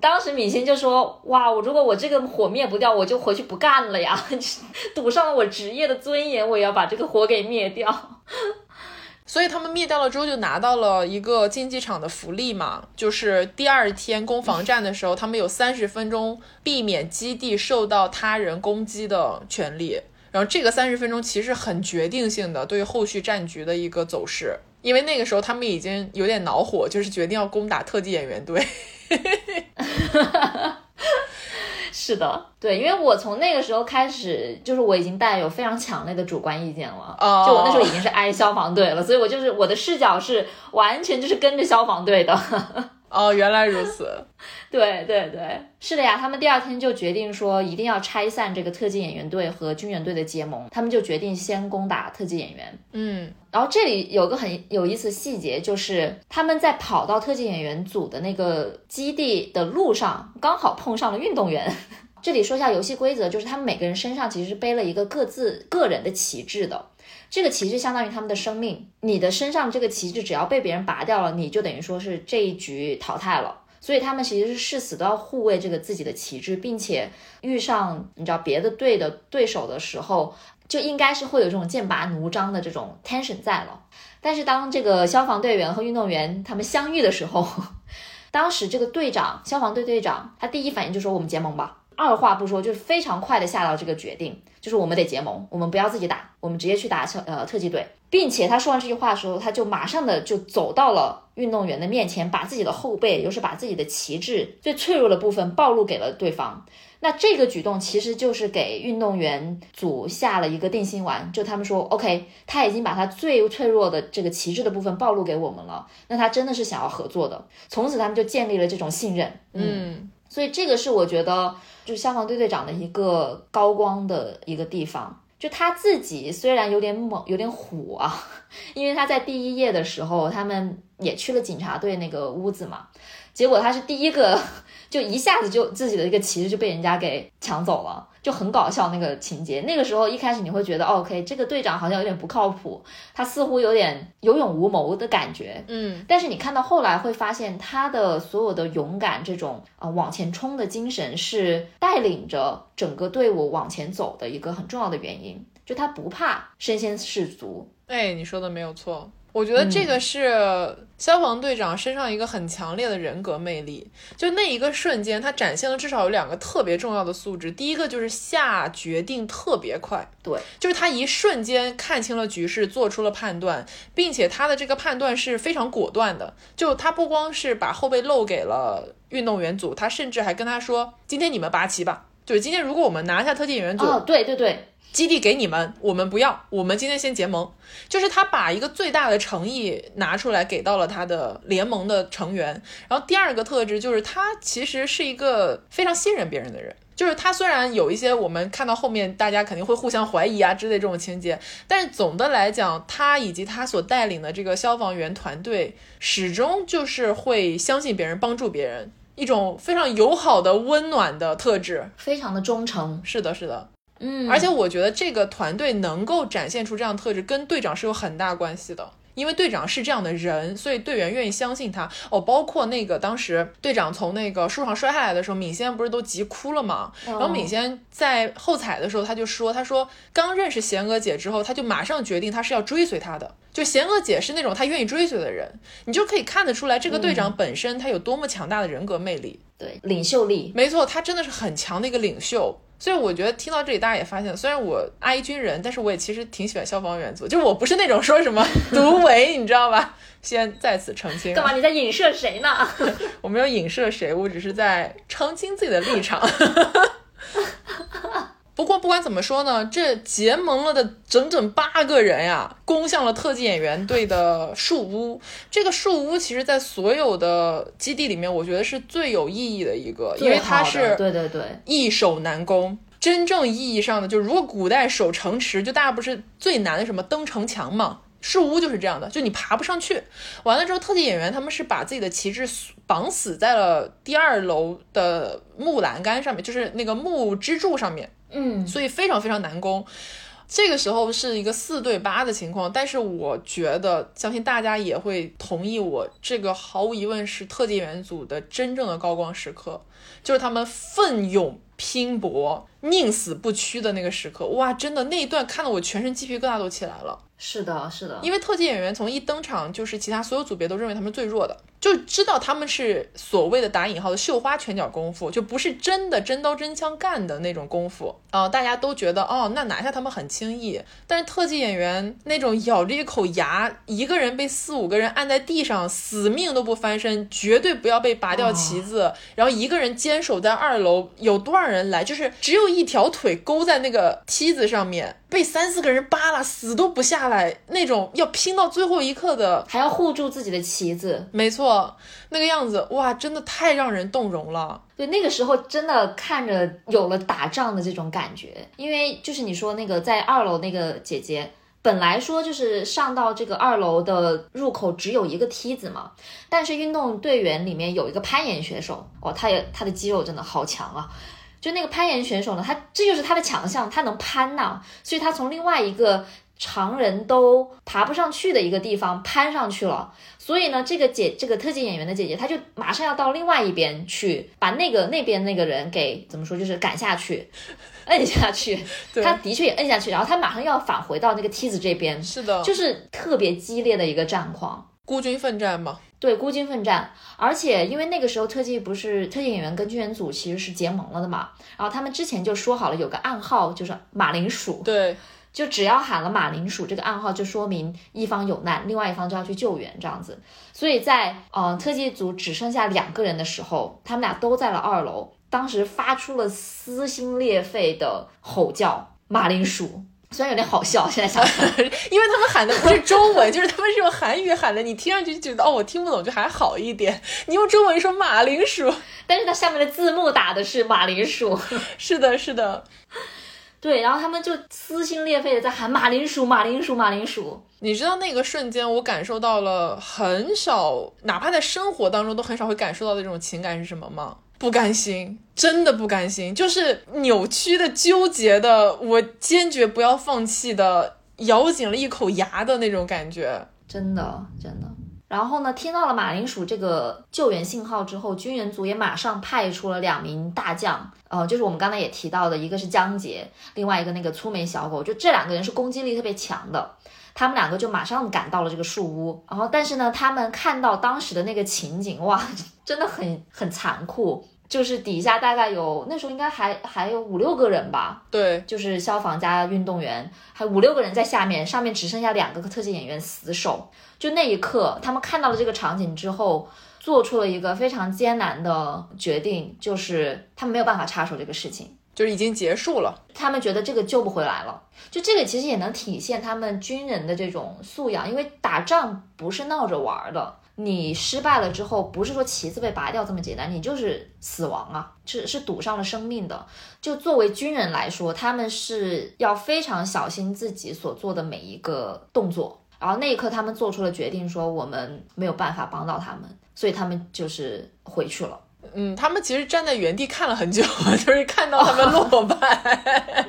当时米星就说：“哇，我如果我这个火灭不掉，我就回去不干了呀！<laughs> 赌上了我职业的尊严，我也要把这个火给灭掉。所以他们灭掉了之后，就拿到了一个竞技场的福利嘛，就是第二天攻防战的时候，他们有三十分钟避免基地受到他人攻击的权利。然后这个三十分钟其实很决定性的，对于后续战局的一个走势。因为那个时候他们已经有点恼火，就是决定要攻打特技演员队。<laughs> 是的，对，因为我从那个时候开始，就是我已经带有非常强烈的主观意见了。哦就我那时候已经是挨消防队了，所以我就是我的视角是完全就是跟着消防队的。哦，原来如此。<laughs> 对对对，是的呀，他们第二天就决定说一定要拆散这个特技演员队和军援队的结盟，他们就决定先攻打特技演员。嗯，然后这里有个很有意思的细节，就是他们在跑到特技演员组的那个基地的路上，刚好碰上了运动员。<laughs> 这里说一下游戏规则，就是他们每个人身上其实是背了一个各自个人的旗帜的。这个旗帜相当于他们的生命，你的身上这个旗帜只要被别人拔掉了，你就等于说是这一局淘汰了。所以他们其实是誓死都要护卫这个自己的旗帜，并且遇上你知道别的队的对手的时候，就应该是会有这种剑拔弩张的这种 tension 在了。但是当这个消防队员和运动员他们相遇的时候，<laughs> 当时这个队长消防队队长他第一反应就说我们结盟吧，二话不说就是非常快的下到这个决定，就是我们得结盟，我们不要自己打，我们直接去打特呃特技队，并且他说完这句话的时候，他就马上的就走到了。运动员的面前，把自己的后背，又是把自己的旗帜最脆弱的部分暴露给了对方。那这个举动其实就是给运动员组下了一个定心丸，就他们说，OK，他已经把他最脆弱的这个旗帜的部分暴露给我们了，那他真的是想要合作的。从此他们就建立了这种信任。嗯，所以这个是我觉得，就是消防队队长的一个高光的一个地方。就他自己虽然有点猛，有点虎啊，<laughs> 因为他在第一页的时候，他们也去了警察队那个屋子嘛，结果他是第一个。就一下子就自己的一个旗帜就被人家给抢走了，就很搞笑那个情节。那个时候一开始你会觉得，OK，这个队长好像有点不靠谱，他似乎有点有勇无谋的感觉。嗯，但是你看到后来会发现，他的所有的勇敢这种啊往前冲的精神是带领着整个队伍往前走的一个很重要的原因。就他不怕身先士卒。哎，你说的没有错。我觉得这个是消防队长身上一个很强烈的人格魅力。就那一个瞬间，他展现了至少有两个特别重要的素质。第一个就是下决定特别快，对，就是他一瞬间看清了局势，做出了判断，并且他的这个判断是非常果断的。就他不光是把后背露给了运动员组，他甚至还跟他说：“今天你们拔旗吧。”就是今天如果我们拿下特技演员组，哦，对对对。基地给你们，我们不要。我们今天先结盟，就是他把一个最大的诚意拿出来给到了他的联盟的成员。然后第二个特质就是他其实是一个非常信任别人的人。就是他虽然有一些我们看到后面大家肯定会互相怀疑啊之类这种情节，但是总的来讲，他以及他所带领的这个消防员团队始终就是会相信别人，帮助别人，一种非常友好的温暖的特质，非常的忠诚。是的，是的。嗯，而且我觉得这个团队能够展现出这样特质，跟队长是有很大关系的。因为队长是这样的人，所以队员愿意相信他。哦，包括那个当时队长从那个树上摔下来的时候，敏仙不是都急哭了吗？然后敏仙在后采的时候，他就说：“他说刚认识贤娥姐之后，他就马上决定他是要追随她的。就贤娥姐是那种他愿意追随的人，你就可以看得出来，这个队长本身他有多么强大的人格魅力，对领袖力，没错，他真的是很强的一个领袖。”所以我觉得听到这里，大家也发现，虽然我爱军人，但是我也其实挺喜欢消防员组，就我不是那种说什么 <laughs> 独唯，你知道吧？先在此澄清。干嘛？你在影射谁呢？<laughs> 我没有影射谁，我只是在澄清自己的立场。<laughs> 不过不管怎么说呢，这结盟了的整整八个人呀，攻向了特技演员队的树屋。这个树屋其实，在所有的基地里面，我觉得是最有意义的一个，因为它是对对对易守难攻。真正意义上的，就是如果古代守城池，就大家不是最难的什么登城墙嘛？树屋就是这样的，就你爬不上去。完了之后，特技演员他们是把自己的旗帜绑死在了第二楼的木栏杆上面，就是那个木支柱上面。嗯，所以非常非常难攻。这个时候是一个四对八的情况，但是我觉得，相信大家也会同意我，这个毫无疑问是特技员组的真正的高光时刻，就是他们奋勇拼搏、宁死不屈的那个时刻。哇，真的那一段看得我全身鸡皮疙瘩都起来了。是的，是的，因为特技演员从一登场，就是其他所有组别都认为他们最弱的。就知道他们是所谓的打引号的绣花拳脚功夫，就不是真的真刀真枪干的那种功夫啊！大家都觉得哦，那拿下他们很轻易。但是特技演员那种咬着一口牙，一个人被四五个人按在地上，死命都不翻身，绝对不要被拔掉旗子，然后一个人坚守在二楼，有多少人来，就是只有一条腿勾在那个梯子上面，被三四个人扒拉，死都不下来，那种要拼到最后一刻的，还要护住自己的旗子。没错，那个样子，哇，真的太让人动容了。对，那个时候真的看着有了打仗的这种感觉，因为就是你说那个在二楼那个姐姐。本来说就是上到这个二楼的入口只有一个梯子嘛，但是运动队员里面有一个攀岩选手哦，他也他的肌肉真的好强啊，就那个攀岩选手呢，他这就是他的强项，他能攀呐，所以他从另外一个常人都爬不上去的一个地方攀上去了，所以呢，这个姐这个特技演员的姐姐，她就马上要到另外一边去把那个那边那个人给怎么说，就是赶下去。摁下去，<laughs> 他的确也摁下去，然后他马上要返回到那个梯子这边，是的，就是特别激烈的一个战况，孤军奋战嘛。对，孤军奋战，而且因为那个时候特技不是特技演员跟军人组其实是结盟了的嘛，然后他们之前就说好了有个暗号，就是马铃薯，对，就只要喊了马铃薯这个暗号，就说明一方有难，另外一方就要去救援这样子。所以在呃特技组只剩下两个人的时候，他们俩都在了二楼。当时发出了撕心裂肺的吼叫，马铃薯虽然有点好笑，现在想想，<laughs> 因为他们喊的不是中文，<laughs> 就是他们是用韩语喊的，你听上去就觉得哦，我听不懂就还好一点。<laughs> 你用中文说马铃薯，但是它下面的字幕打的是马铃薯，是的，是的，对，然后他们就撕心裂肺的在喊马铃薯，马铃薯，马铃薯。你知道那个瞬间，我感受到了很少，哪怕在生活当中都很少会感受到的这种情感是什么吗？不甘心，真的不甘心，就是扭曲的、纠结的，我坚决不要放弃的，咬紧了一口牙的那种感觉，真的真的。然后呢，听到了马铃薯这个救援信号之后，军人组也马上派出了两名大将，呃，就是我们刚才也提到的，一个是江杰，另外一个那个粗眉小狗，就这两个人是攻击力特别强的，他们两个就马上赶到了这个树屋，然后但是呢，他们看到当时的那个情景，哇！真的很很残酷，就是底下大概有那时候应该还还有五六个人吧，对，就是消防加运动员，还五六个人在下面，上面只剩下两个特技演员死守。就那一刻，他们看到了这个场景之后，做出了一个非常艰难的决定，就是他们没有办法插手这个事情，就是已经结束了。他们觉得这个救不回来了，就这个其实也能体现他们军人的这种素养，因为打仗不是闹着玩的。你失败了之后，不是说旗子被拔掉这么简单，你就是死亡啊，是是赌上了生命的。就作为军人来说，他们是要非常小心自己所做的每一个动作。然后那一刻，他们做出了决定，说我们没有办法帮到他们，所以他们就是回去了。嗯，他们其实站在原地看了很久，<laughs> 就是看到他们落败。<laughs>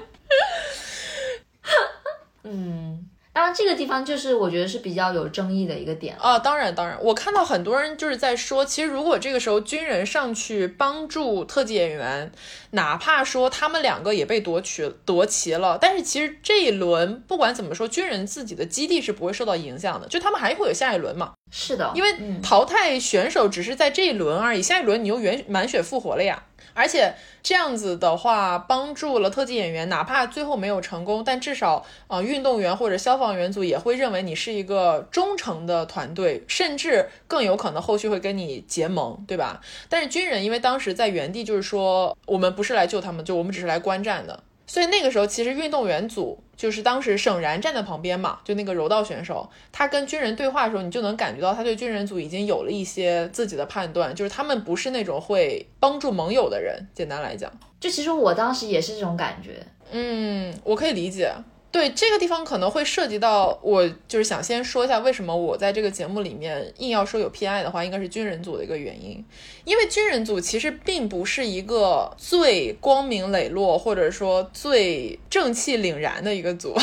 <laughs> 嗯。当然，这个地方就是我觉得是比较有争议的一个点啊。当然，当然，我看到很多人就是在说，其实如果这个时候军人上去帮助特技演员，哪怕说他们两个也被夺取夺旗了，但是其实这一轮不管怎么说，军人自己的基地是不会受到影响的，就他们还会有下一轮嘛。是的，因为淘汰选手只是在这一轮而已，下一轮你又原满血复活了呀。而且这样子的话，帮助了特技演员，哪怕最后没有成功，但至少啊，运动员或者消防员组也会认为你是一个忠诚的团队，甚至更有可能后续会跟你结盟，对吧？但是军人因为当时在原地，就是说我们不是来救他们，就我们只是来观战的。所以那个时候，其实运动员组就是当时沈然站在旁边嘛，就那个柔道选手，他跟军人对话的时候，你就能感觉到他对军人组已经有了一些自己的判断，就是他们不是那种会帮助盟友的人。简单来讲，就其实我当时也是这种感觉。嗯，我可以理解。对这个地方可能会涉及到，我就是想先说一下为什么我在这个节目里面硬要说有偏爱的话，应该是军人组的一个原因。因为军人组其实并不是一个最光明磊落或者说最正气凛然的一个组，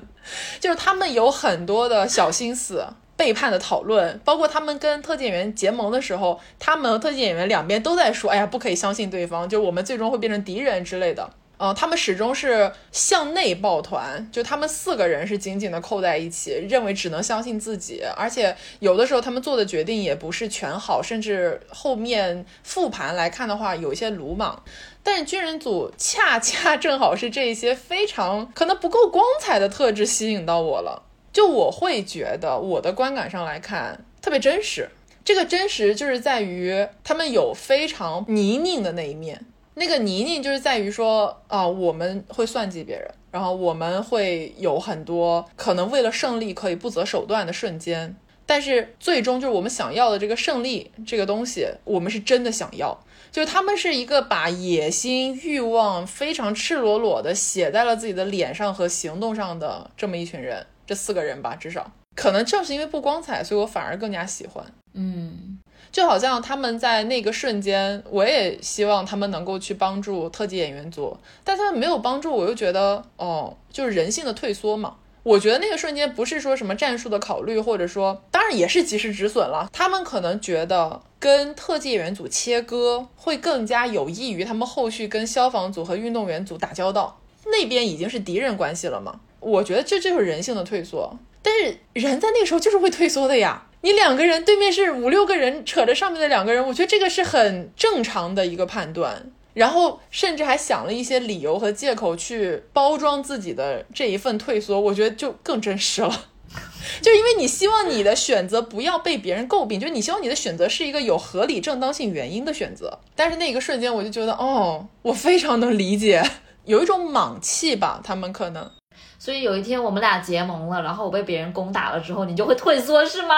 <laughs> 就是他们有很多的小心思、背叛的讨论，包括他们跟特技演员结盟的时候，他们和特技演员两边都在说：“哎呀，不可以相信对方，就我们最终会变成敌人之类的。”呃，他们始终是向内抱团，就他们四个人是紧紧的扣在一起，认为只能相信自己，而且有的时候他们做的决定也不是全好，甚至后面复盘来看的话，有一些鲁莽。但是军人组恰恰正好是这一些非常可能不够光彩的特质吸引到我了，就我会觉得我的观感上来看特别真实。这个真实就是在于他们有非常泥泞的那一面。那个泥泞就是在于说啊，我们会算计别人，然后我们会有很多可能为了胜利可以不择手段的瞬间，但是最终就是我们想要的这个胜利这个东西，我们是真的想要。就是他们是一个把野心、欲望非常赤裸裸的写在了自己的脸上和行动上的这么一群人，这四个人吧，至少可能正是因为不光彩，所以我反而更加喜欢。嗯，就好像他们在那个瞬间，我也希望他们能够去帮助特技演员组，但他们没有帮助，我又觉得哦，就是人性的退缩嘛。我觉得那个瞬间不是说什么战术的考虑，或者说当然也是及时止损了。他们可能觉得跟特技演员组切割会更加有益于他们后续跟消防组和运动员组打交道，那边已经是敌人关系了嘛。我觉得这就是人性的退缩，但是人在那个时候就是会退缩的呀。你两个人对面是五六个人扯着上面的两个人，我觉得这个是很正常的一个判断。然后甚至还想了一些理由和借口去包装自己的这一份退缩，我觉得就更真实了。<laughs> 就因为你希望你的选择不要被别人诟病，就你希望你的选择是一个有合理正当性原因的选择。但是那个瞬间，我就觉得，哦，我非常能理解，有一种莽气吧，他们可能。所以有一天我们俩结盟了，然后我被别人攻打了之后，你就会退缩是吗？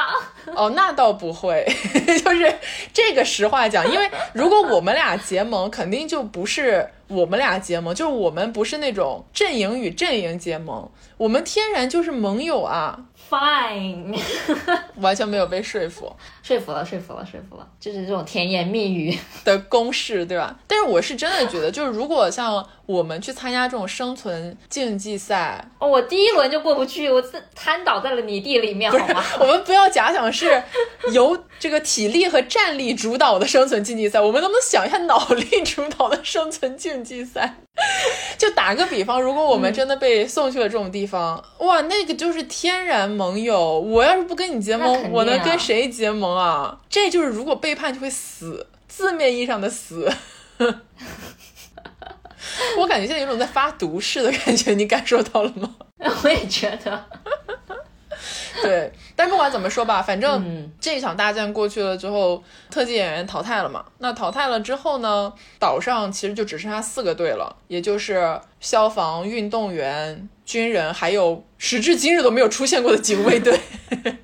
哦，那倒不会，<laughs> 就是这个实话讲，因为如果我们俩结盟，肯定就不是我们俩结盟，就是我们不是那种阵营与阵营结盟，我们天然就是盟友啊。Fine，<laughs> 完全没有被说服，说服了，说服了，说服了，就是这种甜言蜜语的公式，对吧？但是我是真的觉得，就是如果像我们去参加这种生存竞技赛，哦，我第一轮就过不去，我瘫倒在了泥地里面，好吗？<laughs> 我们不要假想是由这个体力和战力主导的生存竞技赛，我们能不能想一下脑力主导的生存竞技赛？<laughs> 就打个比方，如果我们真的被送去了这种地方，哇，那个就是天然盟友。我要是不跟你结盟，我能跟谁结盟啊？这就是如果背叛就会死，字面意义上的死。<laughs> 我感觉现在有种在发毒誓的感觉，你感受到了吗？<laughs> 我也觉得。<laughs> 对，但不管怎么说吧，反正这一场大战过去了之后，特技演员淘汰了嘛。那淘汰了之后呢，岛上其实就只剩下四个队了，也就是消防、运动员、军人，还有时至今日都没有出现过的警卫队。<laughs>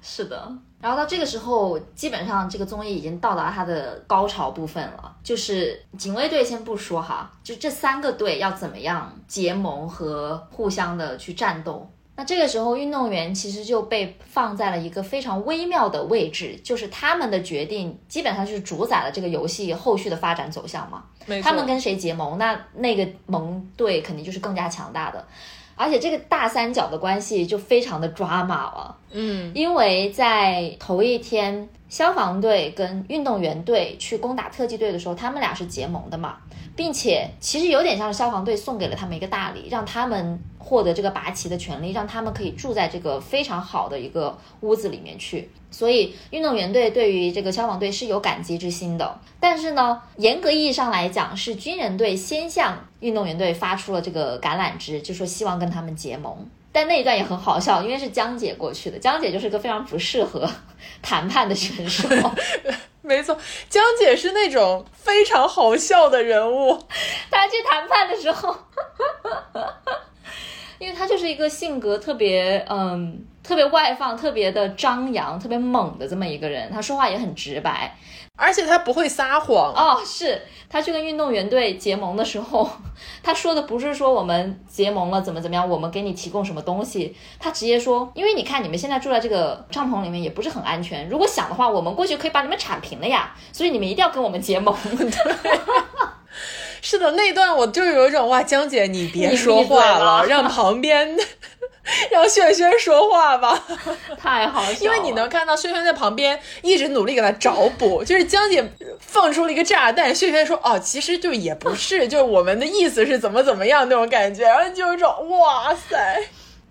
是的，然后到这个时候，基本上这个综艺已经到达它的高潮部分了，就是警卫队先不说哈，就这三个队要怎么样结盟和互相的去战斗。那这个时候，运动员其实就被放在了一个非常微妙的位置，就是他们的决定基本上就是主宰了这个游戏后续的发展走向嘛。他们跟谁结盟，那那个盟队肯定就是更加强大的。而且这个大三角的关系就非常的抓马了。嗯，因为在头一天，消防队跟运动员队去攻打特技队的时候，他们俩是结盟的嘛，并且其实有点像是消防队送给了他们一个大礼，让他们。获得这个拔旗的权利，让他们可以住在这个非常好的一个屋子里面去。所以运动员队对于这个消防队是有感激之心的。但是呢，严格意义上来讲，是军人队先向运动员队发出了这个橄榄枝，就说希望跟他们结盟。但那一段也很好笑，因为是江姐过去的，江姐就是个非常不适合谈判的选手。<laughs> 没错，江姐是那种非常好笑的人物。<laughs> 她去谈判的时候。因为他就是一个性格特别，嗯，特别外放、特别的张扬、特别猛的这么一个人。他说话也很直白，而且他不会撒谎。哦，是他去跟运动员队结盟的时候，<laughs> 他说的不是说我们结盟了怎么怎么样，我们给你提供什么东西。他直接说，因为你看你们现在住在这个帐篷里面也不是很安全，如果想的话，我们过去可以把你们铲平了呀。所以你们一定要跟我们结盟。<laughs> 是的，那段我就有一种哇，江姐你 <laughs> 别说话了，让旁边让轩轩说话吧，<laughs> 太好笑。因为你能看到轩轩在旁边一直努力给他找补，<laughs> 就是江姐放出了一个炸弹，轩轩说哦，其实就也不是，就是我们的意思是怎么怎么样那种感觉，然后就有一种哇塞。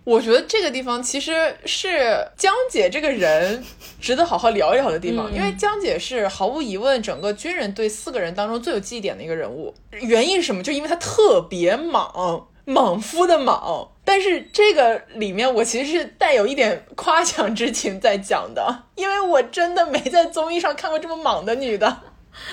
我觉得这个地方其实是江姐这个人值得好好聊一聊的地方，因为江姐是毫无疑问整个军人队四个人当中最有记忆点的一个人物。原因是什么？就因为她特别莽，莽夫的莽。但是这个里面我其实是带有一点夸奖之情在讲的，<laughs> 因为我真的没在综艺上看过这么莽的女的。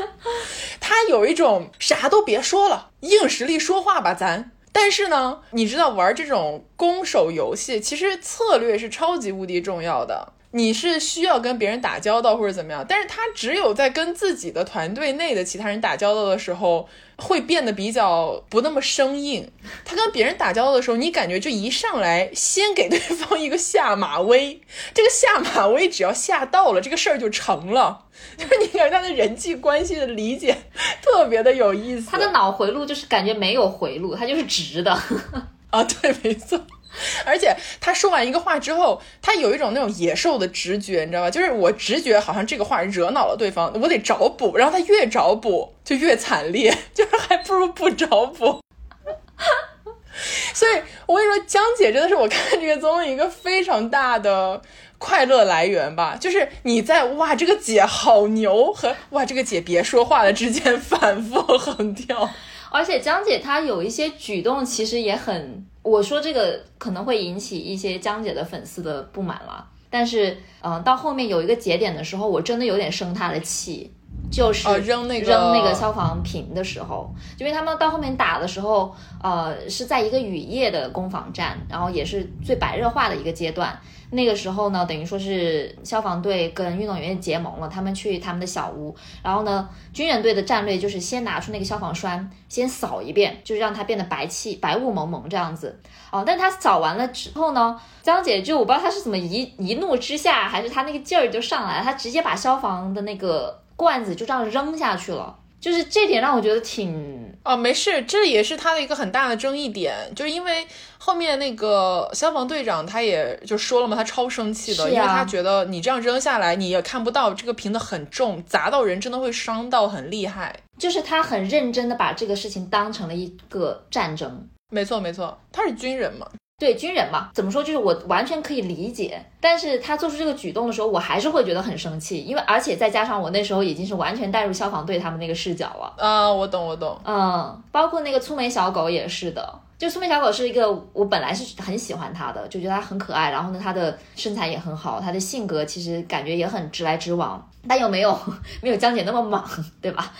<laughs> 她有一种啥都别说了，硬实力说话吧，咱。但是呢，你知道玩这种攻守游戏，其实策略是超级无敌重要的。你是需要跟别人打交道或者怎么样，但是他只有在跟自己的团队内的其他人打交道的时候，会变得比较不那么生硬。他跟别人打交道的时候，你感觉就一上来先给对方一个下马威，这个下马威只要下到了，这个事儿就成了。就是你感觉他的人际关系的理解特别的有意思。他的脑回路就是感觉没有回路，他就是直的。<laughs> 啊，对，没错。<laughs> 而且他说完一个话之后，他有一种那种野兽的直觉，你知道吧？就是我直觉好像这个话惹恼了对方，我得找补。然后他越找补就越惨烈，<laughs> 就是还不如不找补。<laughs> 所以我跟你说，江姐真的是我看这个综艺一个非常大的快乐来源吧。就是你在哇这个姐好牛和哇这个姐别说话了之间反复横跳。而且江姐她有一些举动，其实也很，我说这个可能会引起一些江姐的粉丝的不满了。但是，嗯，到后面有一个节点的时候，我真的有点生她的气，就是扔那个扔那个消防瓶的时候，因为他们到后面打的时候，呃，是在一个雨夜的攻防战，然后也是最白热化的一个阶段。那个时候呢，等于说是消防队跟运动员结盟了，他们去他们的小屋，然后呢，军人队的战略就是先拿出那个消防栓，先扫一遍，就是让它变得白气、白雾蒙蒙这样子。哦，但他扫完了之后呢，江姐就我不知道他是怎么一一怒之下，还是他那个劲儿就上来了，他直接把消防的那个罐子就这样扔下去了。就是这点让我觉得挺哦，没事，这也是他的一个很大的争议点，就是因为后面那个消防队长他也就说了嘛，他超生气的，因为他觉得你这样扔下来，你也看不到这个瓶子很重，砸到人真的会伤到很厉害。就是他很认真的把这个事情当成了一个战争。没错没错，他是军人嘛。对军人嘛，怎么说就是我完全可以理解，但是他做出这个举动的时候，我还是会觉得很生气，因为而且再加上我那时候已经是完全带入消防队他们那个视角了。啊，我懂我懂，嗯，包括那个粗眉小狗也是的，就粗眉小狗是一个我本来是很喜欢他的，就觉得他很可爱，然后呢他的身材也很好，他的性格其实感觉也很直来直往，但又没有 <laughs> 没有江姐那么莽，对吧？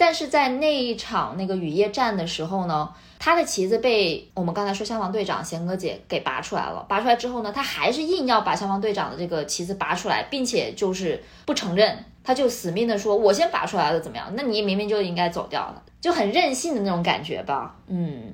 但是在那一场那个雨夜战的时候呢。他的旗子被我们刚才说消防队长贤哥姐给拔出来了，拔出来之后呢，他还是硬要把消防队长的这个旗子拔出来，并且就是不承认，他就死命的说：“我先拔出来了，怎么样？那你明明就应该走掉了，就很任性的那种感觉吧。”嗯，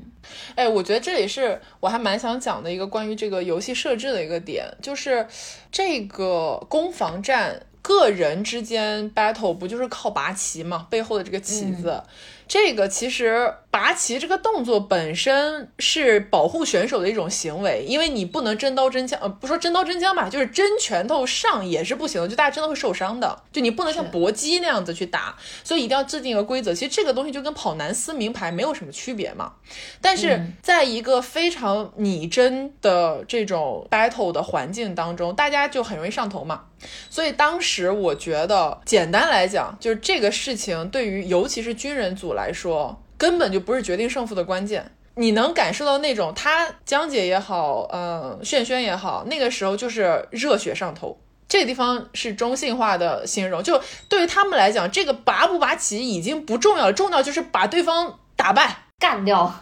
哎，我觉得这里是我还蛮想讲的一个关于这个游戏设置的一个点，就是这个攻防战个人之间 battle 不就是靠拔旗嘛，背后的这个旗子。这个其实拔旗这个动作本身是保护选手的一种行为，因为你不能真刀真枪，呃，不说真刀真枪吧，就是真拳头上也是不行的，就大家真的会受伤的，就你不能像搏击那样子去打，所以一定要制定一个规则。其实这个东西就跟跑男撕名牌没有什么区别嘛。但是在一个非常拟真的这种 battle 的环境当中，大家就很容易上头嘛。所以当时我觉得，简单来讲，就是这个事情对于尤其是军人组来说，根本就不是决定胜负的关键。你能感受到那种他江姐也好，嗯，炫轩也好，那个时候就是热血上头。这个地方是中性化的形容，就对于他们来讲，这个拔不拔旗已经不重要了，重要就是把对方打败、干掉。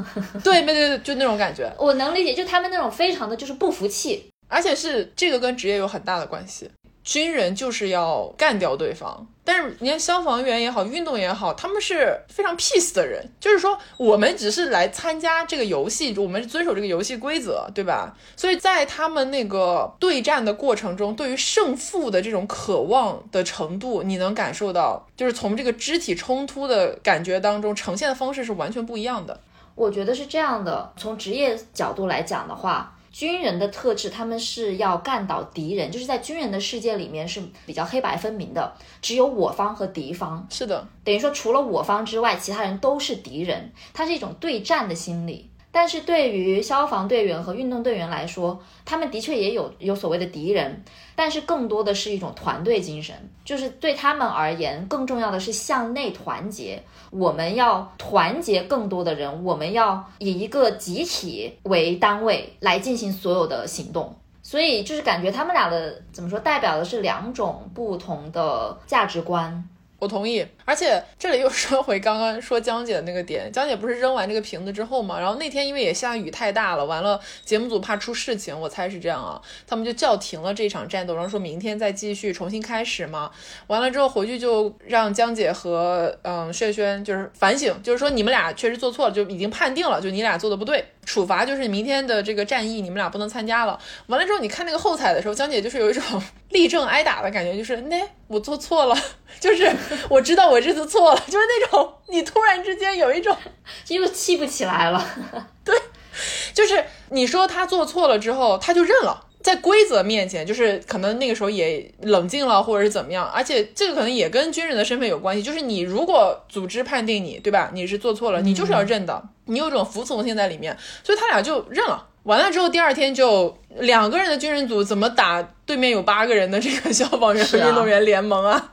对，对对，就那种感觉。<laughs> 我能理解，就他们那种非常的就是不服气，而且是这个跟职业有很大的关系。军人就是要干掉对方，但是你看消防员也好，运动也好，他们是非常 peace 的人，就是说我们只是来参加这个游戏，我们是遵守这个游戏规则，对吧？所以在他们那个对战的过程中，对于胜负的这种渴望的程度，你能感受到，就是从这个肢体冲突的感觉当中呈现的方式是完全不一样的。我觉得是这样的，从职业角度来讲的话。军人的特质，他们是要干倒敌人，就是在军人的世界里面是比较黑白分明的，只有我方和敌方。是的，等于说除了我方之外，其他人都是敌人，它是一种对战的心理。但是对于消防队员和运动队员来说，他们的确也有有所谓的敌人，但是更多的是一种团队精神，就是对他们而言，更重要的是向内团结。我们要团结更多的人，我们要以一个集体为单位来进行所有的行动。所以就是感觉他们俩的怎么说，代表的是两种不同的价值观。我同意，而且这里又说回刚刚说江姐的那个点，江姐不是扔完这个瓶子之后嘛，然后那天因为也下雨太大了，完了节目组怕出事情，我猜是这样啊，他们就叫停了这场战斗，然后说明天再继续重新开始嘛。完了之后回去就让江姐和嗯轩轩就是反省，就是说你们俩确实做错了，就已经判定了，就你俩做的不对，处罚就是明天的这个战役你们俩不能参加了。完了之后你看那个后采的时候，江姐就是有一种 <laughs> 立正挨打的感觉，就是那我做错了，<laughs> 就是我知道我这次错了，就是那种你突然之间有一种又气不起来了。<laughs> 对，就是你说他做错了之后，他就认了。在规则面前，就是可能那个时候也冷静了，或者是怎么样，而且这个可能也跟军人的身份有关系。就是你如果组织判定你，对吧？你是做错了，你就是要认的，你有种服从性在里面，所以他俩就认了。完了之后，第二天就两个人的军人组怎么打对面有八个人的这个消防员和运动员联盟啊？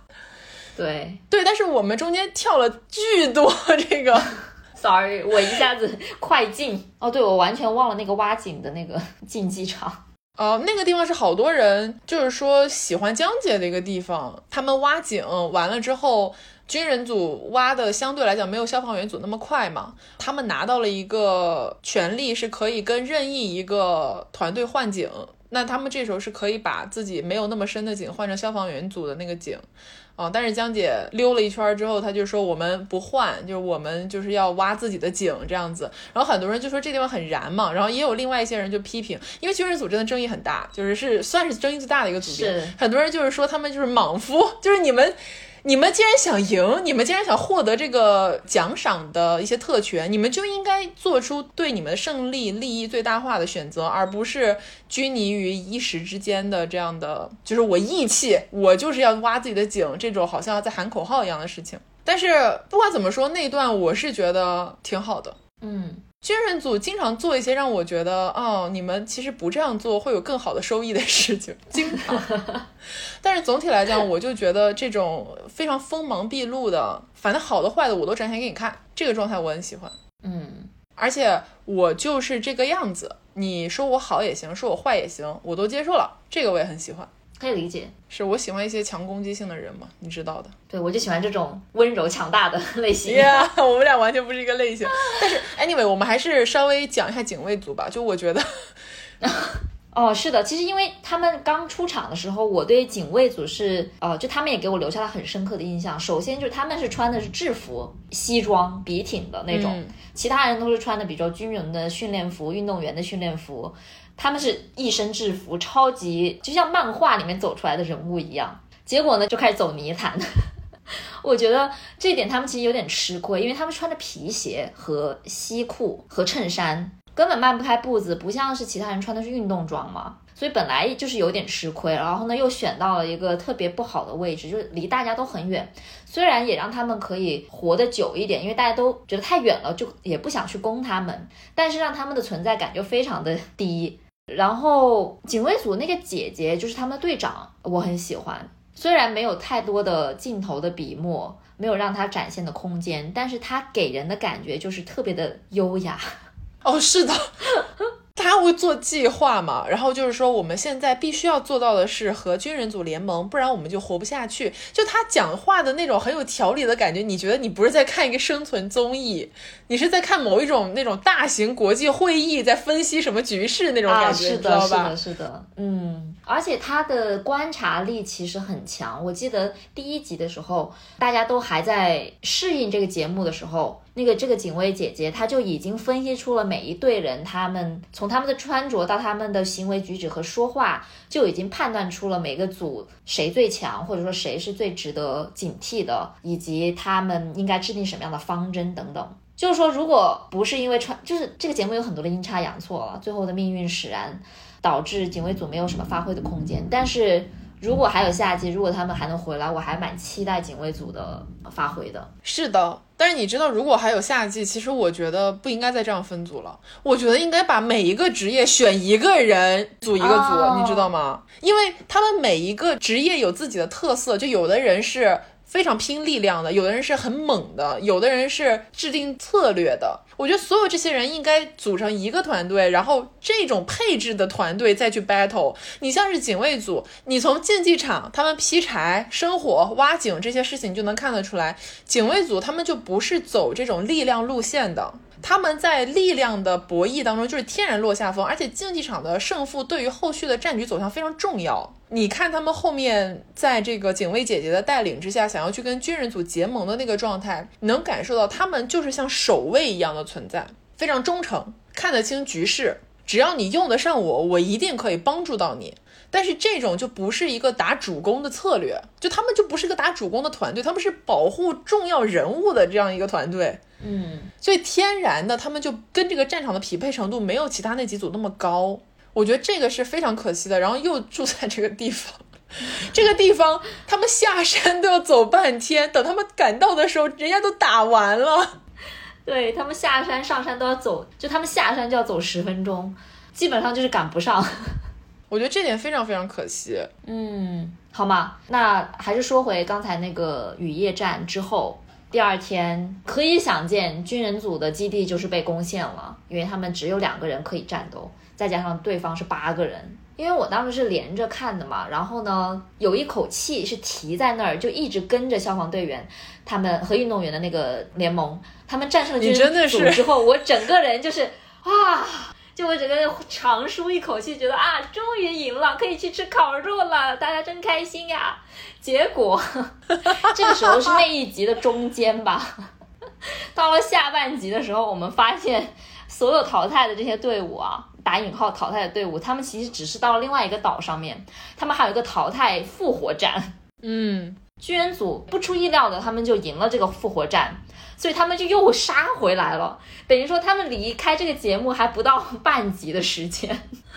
对对，但是我们中间跳了巨多这个，<laughs> sorry，我一下子快进哦，对我完全忘了那个挖井的那个 <laughs> 竞技场。哦，那个地方是好多人，就是说喜欢江姐的一个地方。他们挖井完了之后，军人组挖的相对来讲没有消防员组那么快嘛。他们拿到了一个权利，是可以跟任意一个团队换井。那他们这时候是可以把自己没有那么深的井换成消防员组的那个井。啊！但是江姐溜了一圈之后，她就说我们不换，就是我们就是要挖自己的井这样子。然后很多人就说这地方很燃嘛，然后也有另外一些人就批评，因为军人组真的争议很大，就是是算是争议最大的一个组别。很多人就是说他们就是莽夫，就是你们。你们既然想赢，你们既然想获得这个奖赏的一些特权，你们就应该做出对你们胜利利益最大化的选择，而不是拘泥于一时之间的这样的，就是我义气，我就是要挖自己的井，这种好像在喊口号一样的事情。但是不管怎么说，那段我是觉得挺好的，嗯。军人组经常做一些让我觉得，哦，你们其实不这样做会有更好的收益的事情，<laughs> 经常。但是总体来讲，我就觉得这种非常锋芒毕露的，反正好的坏的我都展现给你看，这个状态我很喜欢。嗯，而且我就是这个样子，你说我好也行，说我坏也行，我都接受了，这个我也很喜欢。可以理解，是我喜欢一些强攻击性的人嘛，你知道的。对，我就喜欢这种温柔强大的 <laughs> 类型。Yeah，<laughs> 我们俩完全不是一个类型。但是，anyway，我们还是稍微讲一下警卫组吧。就我觉得，<laughs> 哦，是的，其实因为他们刚出场的时候，我对警卫组是，呃，就他们也给我留下了很深刻的印象。首先就是他们是穿的是制服，西装笔挺的那种，其他人都是穿的比较军人的训练服，运动员的训练服。他们是一身制服，超级就像漫画里面走出来的人物一样。结果呢，就开始走泥潭。<laughs> 我觉得这点他们其实有点吃亏，因为他们穿的皮鞋和西裤和衬衫，根本迈不开步子，不像是其他人穿的是运动装嘛。所以本来就是有点吃亏。然后呢，又选到了一个特别不好的位置，就是离大家都很远。虽然也让他们可以活得久一点，因为大家都觉得太远了，就也不想去攻他们。但是让他们的存在感就非常的低。然后警卫组那个姐姐就是他们的队长，我很喜欢。虽然没有太多的镜头的笔墨，没有让她展现的空间，但是她给人的感觉就是特别的优雅。哦，是的。他会做计划嘛？然后就是说，我们现在必须要做到的是和军人组联盟，不然我们就活不下去。就他讲话的那种很有条理的感觉，你觉得你不是在看一个生存综艺，你是在看某一种那种大型国际会议，在分析什么局势那种感觉，知道吧？是的，是的，嗯。而且他的观察力其实很强。我记得第一集的时候，大家都还在适应这个节目的时候。那个这个警卫姐姐，她就已经分析出了每一队人，他们从他们的穿着到他们的行为举止和说话，就已经判断出了每个组谁最强，或者说谁是最值得警惕的，以及他们应该制定什么样的方针等等。就是说，如果不是因为穿，就是这个节目有很多的阴差阳错了，最后的命运使然，导致警卫组没有什么发挥的空间。但是如果还有下季，如果他们还能回来，我还蛮期待警卫组的发挥的。是的。但是你知道，如果还有夏季，其实我觉得不应该再这样分组了。我觉得应该把每一个职业选一个人组一个组，你知道吗？因为他们每一个职业有自己的特色，就有的人是。非常拼力量的，有的人是很猛的，有的人是制定策略的。我觉得所有这些人应该组成一个团队，然后这种配置的团队再去 battle。你像是警卫组，你从竞技场他们劈柴、生火、挖井这些事情就能看得出来，警卫组他们就不是走这种力量路线的。他们在力量的博弈当中就是天然落下风，而且竞技场的胜负对于后续的战局走向非常重要。你看他们后面在这个警卫姐姐的带领之下，想要去跟军人组结盟的那个状态，能感受到他们就是像守卫一样的存在，非常忠诚，看得清局势。只要你用得上我，我一定可以帮助到你。但是这种就不是一个打主攻的策略，就他们就不是个打主攻的团队，他们是保护重要人物的这样一个团队。嗯，所以天然的他们就跟这个战场的匹配程度没有其他那几组那么高。我觉得这个是非常可惜的。然后又住在这个地方，<laughs> 这个地方他们下山都要走半天，等他们赶到的时候，人家都打完了。对他们下山上山都要走，就他们下山就要走十分钟，基本上就是赶不上。<laughs> 我觉得这点非常非常可惜。嗯，好吗，那还是说回刚才那个雨夜战之后，第二天可以想见，军人组的基地就是被攻陷了，因为他们只有两个人可以战斗，再加上对方是八个人。因为我当时是连着看的嘛，然后呢，有一口气是提在那儿，就一直跟着消防队员他们和运动员的那个联盟，他们战胜了军人组之后，我整个人就是啊。就我整个长舒一口气，觉得啊，终于赢了，可以去吃烤肉了，大家真开心呀！结果这个时候是那一集的中间吧，到了下半集的时候，我们发现所有淘汰的这些队伍啊，打引号淘汰的队伍，他们其实只是到了另外一个岛上面，他们还有一个淘汰复活战。嗯，军人组不出意料的，他们就赢了这个复活战。所以他们就又杀回来了，等于说他们离开这个节目还不到半集的时间。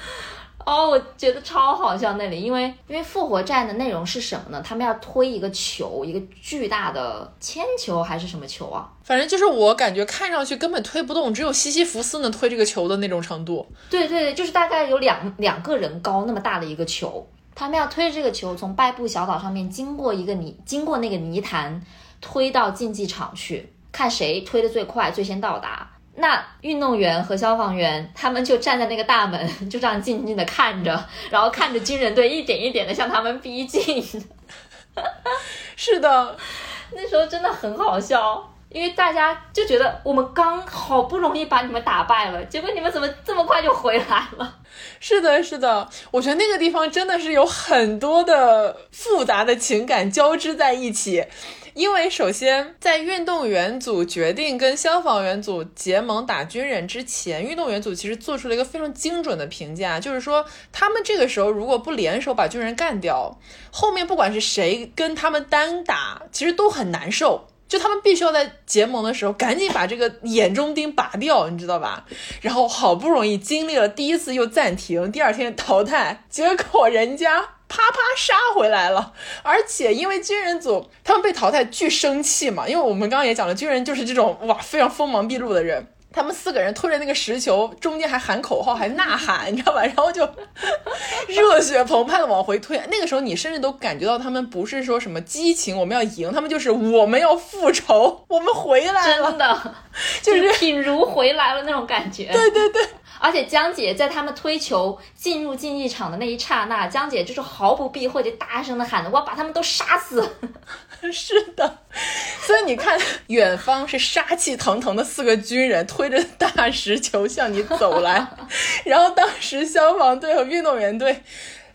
<laughs> 哦，我觉得超好笑那里，因为因为复活战的内容是什么呢？他们要推一个球，一个巨大的铅球还是什么球啊？反正就是我感觉看上去根本推不动，只有西西弗斯能推这个球的那种程度。对对对，就是大概有两两个人高那么大的一个球，他们要推这个球从拜布小岛上面经过一个泥，经过那个泥潭，推到竞技场去。看谁推的最快，最先到达。那运动员和消防员他们就站在那个大门，就这样静静的看着，然后看着军人队一点一点的向他们逼近。<laughs> 是的，<laughs> 那时候真的很好笑，因为大家就觉得我们刚好不容易把你们打败了，结果你们怎么这么快就回来了？是的，是的，我觉得那个地方真的是有很多的复杂的情感交织在一起。因为首先，在运动员组决定跟消防员组结盟打军人之前，运动员组其实做出了一个非常精准的评价，就是说他们这个时候如果不联手把军人干掉，后面不管是谁跟他们单打，其实都很难受。就他们必须要在结盟的时候赶紧把这个眼中钉拔掉，你知道吧？然后好不容易经历了第一次又暂停，第二天淘汰，结果人家。啪啪杀回来了，而且因为军人组他们被淘汰，巨生气嘛。因为我们刚刚也讲了，军人就是这种哇非常锋芒毕露的人。他们四个人推着那个石球，中间还喊口号，还呐喊，你知道吧？<laughs> 然后就热血澎湃的往回推。那个时候你甚至都感觉到他们不是说什么激情，我们要赢，他们就是我们要复仇，我们回来了，真的 <laughs> 就是品如回来了那种感觉。对对对。而且江姐在他们推球进入竞技场的那一刹那，江姐就是毫不避讳的大声的喊着：“我要把他们都杀死！” <laughs> 是的，所以你看，远方是杀气腾腾的四个军人推着大石球向你走来，<laughs> 然后当时消防队和运动员队，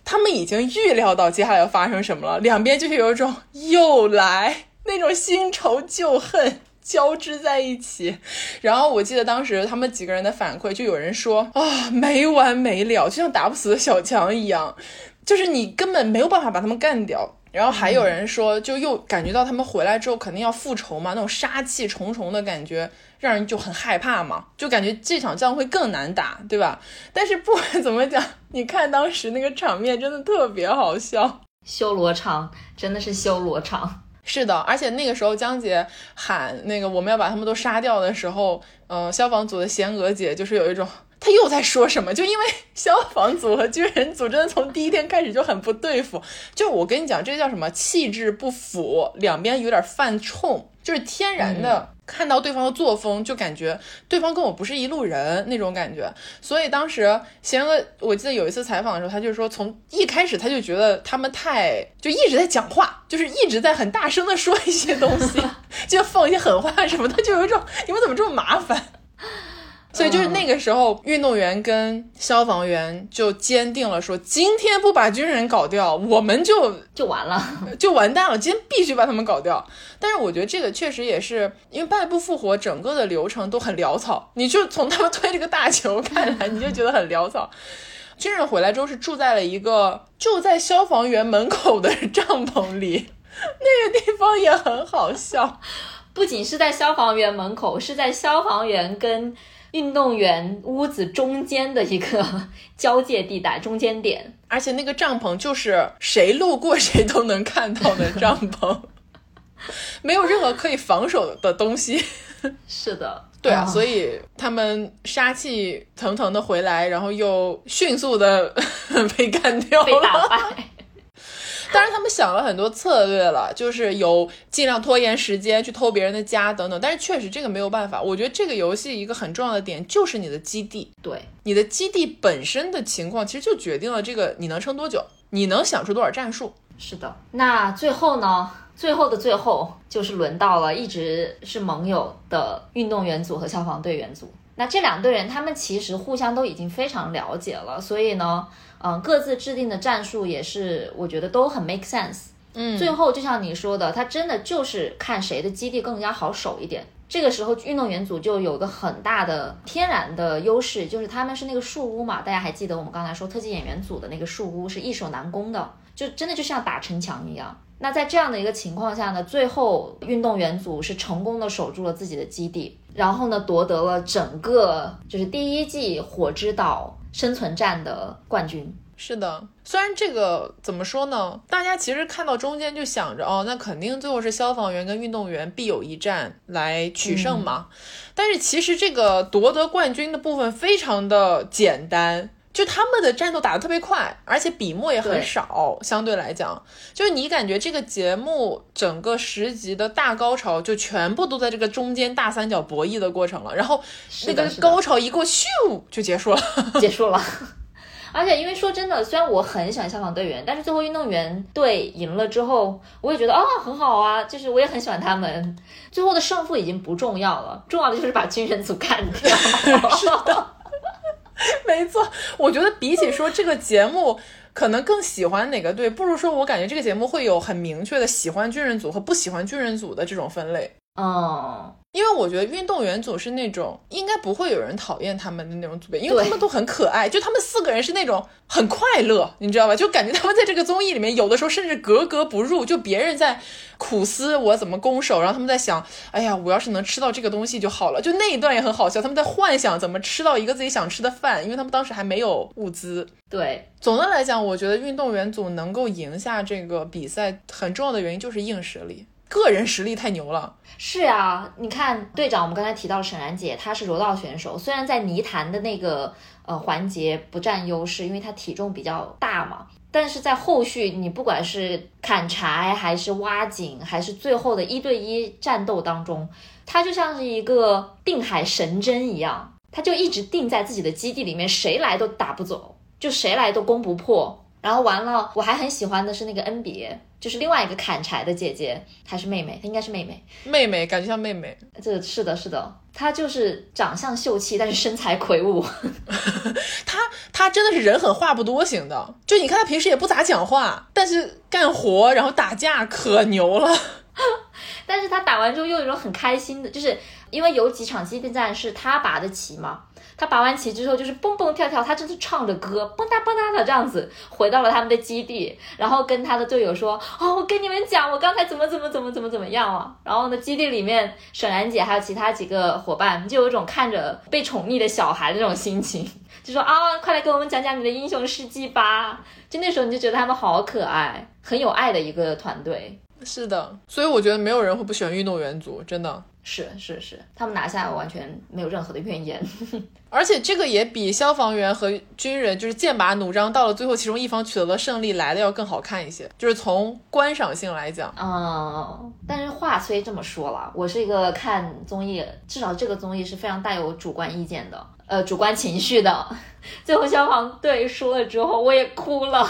他们已经预料到接下来要发生什么了，两边就是有一种又来那种新仇旧恨。交织在一起，然后我记得当时他们几个人的反馈，就有人说啊没完没了，就像打不死的小强一样，就是你根本没有办法把他们干掉。然后还有人说，就又感觉到他们回来之后肯定要复仇嘛，那种杀气重重的感觉，让人就很害怕嘛，就感觉这场仗会更难打，对吧？但是不管怎么讲，你看当时那个场面真的特别好笑，修罗场真的是修罗场。是的，而且那个时候江姐喊那个我们要把他们都杀掉的时候，呃，消防组的贤娥姐就是有一种她又在说什么？就因为 <laughs> 消防组和军人组真的从第一天开始就很不对付。就我跟你讲，这叫什么？气质不符，两边有点犯冲，就是天然的。看到对方的作风，就感觉对方跟我不是一路人那种感觉。所以当时贤哥，我记得有一次采访的时候，他就说，从一开始他就觉得他们太就一直在讲话，就是一直在很大声的说一些东西，<laughs> 就放一些狠话什么，的就有一种你们怎么这么麻烦。所以就是那个时候，运动员跟消防员就坚定了说，今天不把军人搞掉，我们就就完了，<laughs> 就完蛋了。今天必须把他们搞掉。但是我觉得这个确实也是因为败不复活，整个的流程都很潦草。你就从他们推这个大球看来，你就觉得很潦草。<laughs> 军人回来之后是住在了一个就在消防员门口的帐篷里，<laughs> 那个地方也很好笑。不仅是在消防员门口，是在消防员跟。运动员屋子中间的一个 <laughs> 交界地带，中间点，而且那个帐篷就是谁路过谁都能看到的帐篷，<laughs> 没有任何可以防守的东西。<laughs> 是的，对啊，所以他们杀气腾腾的回来，然后又迅速的被干掉了，被打败。当然，他们想了很多策略了，就是有尽量拖延时间去偷别人的家等等。但是确实这个没有办法。我觉得这个游戏一个很重要的点就是你的基地，对你的基地本身的情况，其实就决定了这个你能撑多久，你能想出多少战术。是的。那最后呢？最后的最后，就是轮到了一直是盟友的运动员组和消防队员组。那这两队人，他们其实互相都已经非常了解了，所以呢。嗯，各自制定的战术也是，我觉得都很 make sense。嗯，最后就像你说的，他真的就是看谁的基地更加好守一点。这个时候，运动员组就有个很大的天然的优势，就是他们是那个树屋嘛。大家还记得我们刚才说特技演员组的那个树屋是易守难攻的，就真的就像打城墙一样。那在这样的一个情况下呢，最后运动员组是成功的守住了自己的基地，然后呢夺得了整个就是第一季火之岛。生存战的冠军是的，虽然这个怎么说呢？大家其实看到中间就想着，哦，那肯定最后是消防员跟运动员必有一战来取胜嘛。但是其实这个夺得冠军的部分非常的简单。就他们的战斗打得特别快，而且笔墨也很少，相对来讲，就是你感觉这个节目整个十集的大高潮就全部都在这个中间大三角博弈的过程了，然后那个高潮一过，咻就结束了，<laughs> 结束了。<laughs> 而且因为说真的，虽然我很喜欢消防队员，但是最后运动员队赢了之后，我也觉得啊很好啊，就是我也很喜欢他们。最后的胜负已经不重要了，重要的就是把军人组干掉。<laughs> 是的。<laughs> 没错，我觉得比起说这个节目可能更喜欢哪个队，不如说我感觉这个节目会有很明确的喜欢军人组和不喜欢军人组的这种分类。哦。因为我觉得运动员组是那种应该不会有人讨厌他们的那种组别，因为他们都很可爱，就他们四个人是那种很快乐，你知道吧？就感觉他们在这个综艺里面，有的时候甚至格格不入，就别人在苦思我怎么攻守，然后他们在想，哎呀，我要是能吃到这个东西就好了。就那一段也很好笑，他们在幻想怎么吃到一个自己想吃的饭，因为他们当时还没有物资。对，总的来讲，我觉得运动员组能够赢下这个比赛，很重要的原因就是硬实力。个人实力太牛了，是啊，你看队长，我们刚才提到沈然姐，她是柔道选手，虽然在泥潭的那个呃环节不占优势，因为她体重比较大嘛，但是在后续你不管是砍柴还是挖井，还是最后的一对一战斗当中，她就像是一个定海神针一样，她就一直定在自己的基地里面，谁来都打不走，就谁来都攻不破。然后完了，我还很喜欢的是那个恩比，就是另外一个砍柴的姐姐，还是妹妹？她应该是妹妹。妹妹感觉像妹妹。这是的，是的，她就是长相秀气，但是身材魁梧。<laughs> 她她真的是人狠话不多型的，就你看她平时也不咋讲话，但是干活然后打架可牛了。<laughs> 但是她打完之后又有一种很开心的，就是因为有几场基地战是她拔的旗嘛。他拔完旗之后就是蹦蹦跳跳，他真是唱着歌蹦哒蹦哒的这样子回到了他们的基地，然后跟他的队友说：“哦，我跟你们讲，我刚才怎么怎么怎么怎么怎么样啊。”然后呢，基地里面沈然姐还有其他几个伙伴就有一种看着被宠溺的小孩的这种心情，就说：“啊，快来给我们讲讲你的英雄事迹吧！”就那时候你就觉得他们好可爱，很有爱的一个团队。是的，所以我觉得没有人会不喜欢运动员组，真的。是是是，他们拿下完全没有任何的怨言。<laughs> 而且这个也比消防员和军人就是剑拔弩张，到了最后其中一方取得了胜利来的要更好看一些。就是从观赏性来讲，嗯，但是话虽这么说了，我是一个看综艺，至少这个综艺是非常带有主观意见的，呃，主观情绪的。<laughs> 最后消防队输了之后，我也哭了，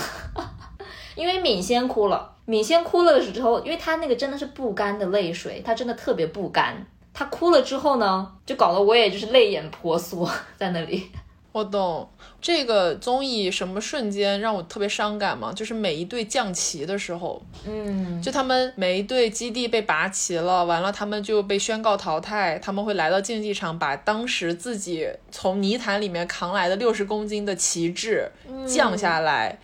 <laughs> 因为敏先哭了。敏先哭了的时候，因为他那个真的是不甘的泪水，他真的特别不甘。他哭了之后呢，就搞得我也就是泪眼婆娑在那里。我懂这个综艺什么瞬间让我特别伤感嘛？就是每一队降旗的时候，嗯，就他们每一队基地被拔旗了，完了他们就被宣告淘汰，他们会来到竞技场，把当时自己从泥潭里面扛来的六十公斤的旗帜降下来。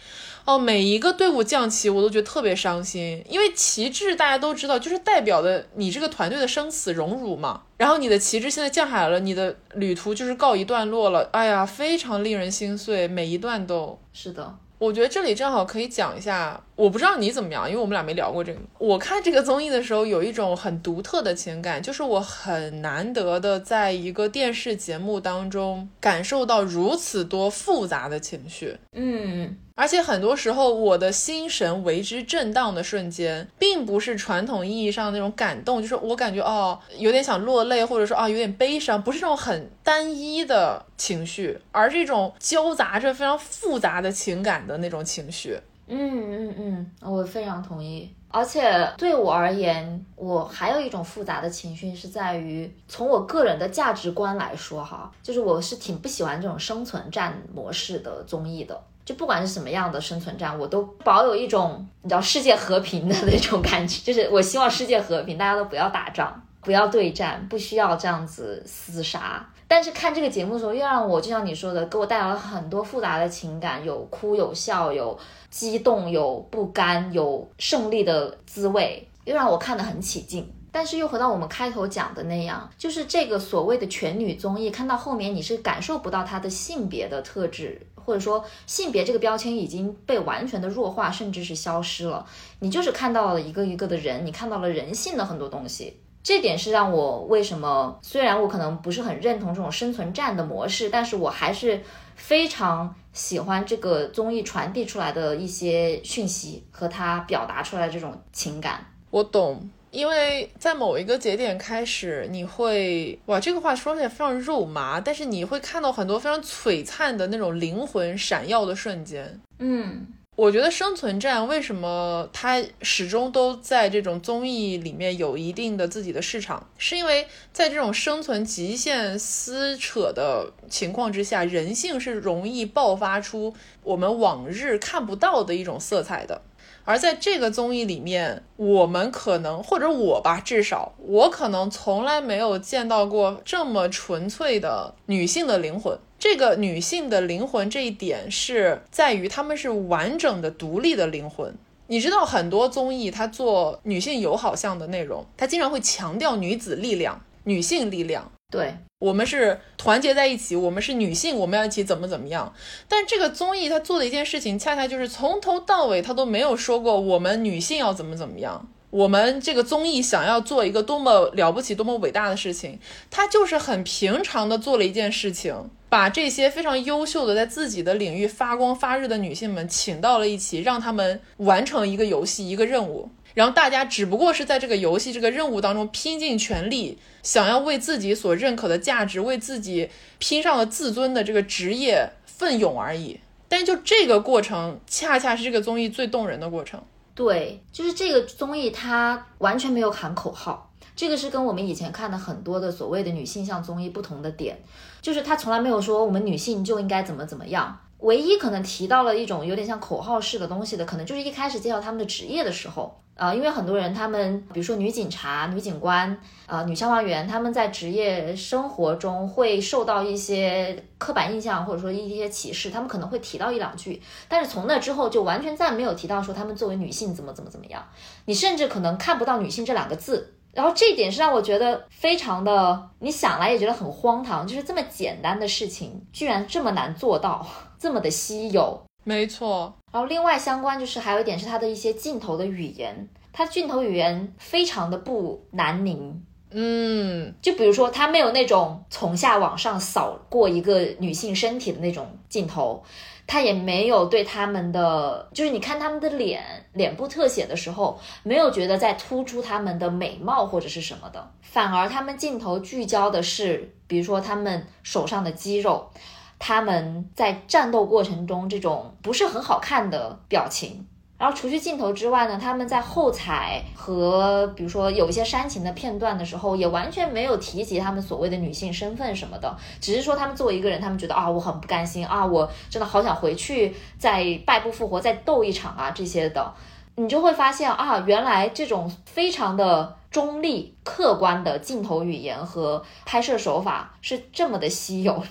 哦，每一个队伍降旗，我都觉得特别伤心，因为旗帜大家都知道，就是代表的你这个团队的生死荣辱嘛。然后你的旗帜现在降下来了，你的旅途就是告一段落了。哎呀，非常令人心碎，每一段都是的。我觉得这里正好可以讲一下，我不知道你怎么样，因为我们俩没聊过这个。我看这个综艺的时候，有一种很独特的情感，就是我很难得的在一个电视节目当中感受到如此多复杂的情绪。嗯。而且很多时候，我的心神为之震荡的瞬间，并不是传统意义上那种感动，就是我感觉哦，有点想落泪，或者说啊，有点悲伤，不是这种很单一的情绪，而是一种交杂着非常复杂的情感的那种情绪。嗯嗯嗯，我非常同意。而且对我而言，我还有一种复杂的情绪是在于，从我个人的价值观来说，哈，就是我是挺不喜欢这种生存战模式的综艺的。就不管是什么样的生存战，我都保有一种你知道世界和平的那种感觉，就是我希望世界和平，大家都不要打仗，不要对战，不需要这样子厮杀。但是看这个节目的时候，又让我就像你说的，给我带来了很多复杂的情感，有哭有笑，有激动，有不甘，有胜利的滋味，又让我看得很起劲。但是又回到我们开头讲的那样，就是这个所谓的全女综艺，看到后面你是感受不到她的性别的特质。或者说性别这个标签已经被完全的弱化，甚至是消失了。你就是看到了一个一个的人，你看到了人性的很多东西。这点是让我为什么虽然我可能不是很认同这种生存战的模式，但是我还是非常喜欢这个综艺传递出来的一些讯息和他表达出来这种情感。我懂。因为在某一个节点开始，你会哇，这个话说起来非常肉麻，但是你会看到很多非常璀璨的那种灵魂闪耀的瞬间。嗯，我觉得生存战为什么它始终都在这种综艺里面有一定的自己的市场，是因为在这种生存极限撕扯的情况之下，人性是容易爆发出我们往日看不到的一种色彩的。而在这个综艺里面，我们可能或者我吧，至少我可能从来没有见到过这么纯粹的女性的灵魂。这个女性的灵魂这一点是在于她们是完整的、独立的灵魂。你知道，很多综艺它做女性友好向的内容，它经常会强调女子力量、女性力量。对。我们是团结在一起，我们是女性，我们要一起怎么怎么样？但这个综艺它做的一件事情，恰恰就是从头到尾他都没有说过我们女性要怎么怎么样。我们这个综艺想要做一个多么了不起、多么伟大的事情，它就是很平常的做了一件事情，把这些非常优秀的在自己的领域发光发热的女性们请到了一起，让他们完成一个游戏、一个任务。然后大家只不过是在这个游戏、这个任务当中拼尽全力，想要为自己所认可的价值、为自己拼上了自尊的这个职业奋勇而已。但就这个过程，恰恰是这个综艺最动人的过程。对，就是这个综艺，它完全没有喊口号，这个是跟我们以前看的很多的所谓的女性向综艺不同的点，就是它从来没有说我们女性就应该怎么怎么样。唯一可能提到了一种有点像口号式的东西的，可能就是一开始介绍他们的职业的时候。呃，因为很多人，他们比如说女警察、女警官、呃女消防员，他们在职业生活中会受到一些刻板印象，或者说一些歧视，他们可能会提到一两句，但是从那之后就完全再没有提到说他们作为女性怎么怎么怎么样，你甚至可能看不到女性这两个字，然后这一点是让我觉得非常的，你想来也觉得很荒唐，就是这么简单的事情，居然这么难做到，这么的稀有。没错，然后另外相关就是还有一点是它的一些镜头的语言，它镜头语言非常的不南宁。嗯，就比如说，它没有那种从下往上扫过一个女性身体的那种镜头，它也没有对他们的，就是你看他们的脸，脸部特写的时候，没有觉得在突出他们的美貌或者是什么的，反而他们镜头聚焦的是，比如说他们手上的肌肉，他们在战斗过程中这种不是很好看的表情。然后除去镜头之外呢，他们在后采和比如说有一些煽情的片段的时候，也完全没有提及他们所谓的女性身份什么的，只是说他们作为一个人，他们觉得啊，我很不甘心啊，我真的好想回去再败不复活，再斗一场啊这些的，你就会发现啊，原来这种非常的中立、客观的镜头语言和拍摄手法是这么的稀有。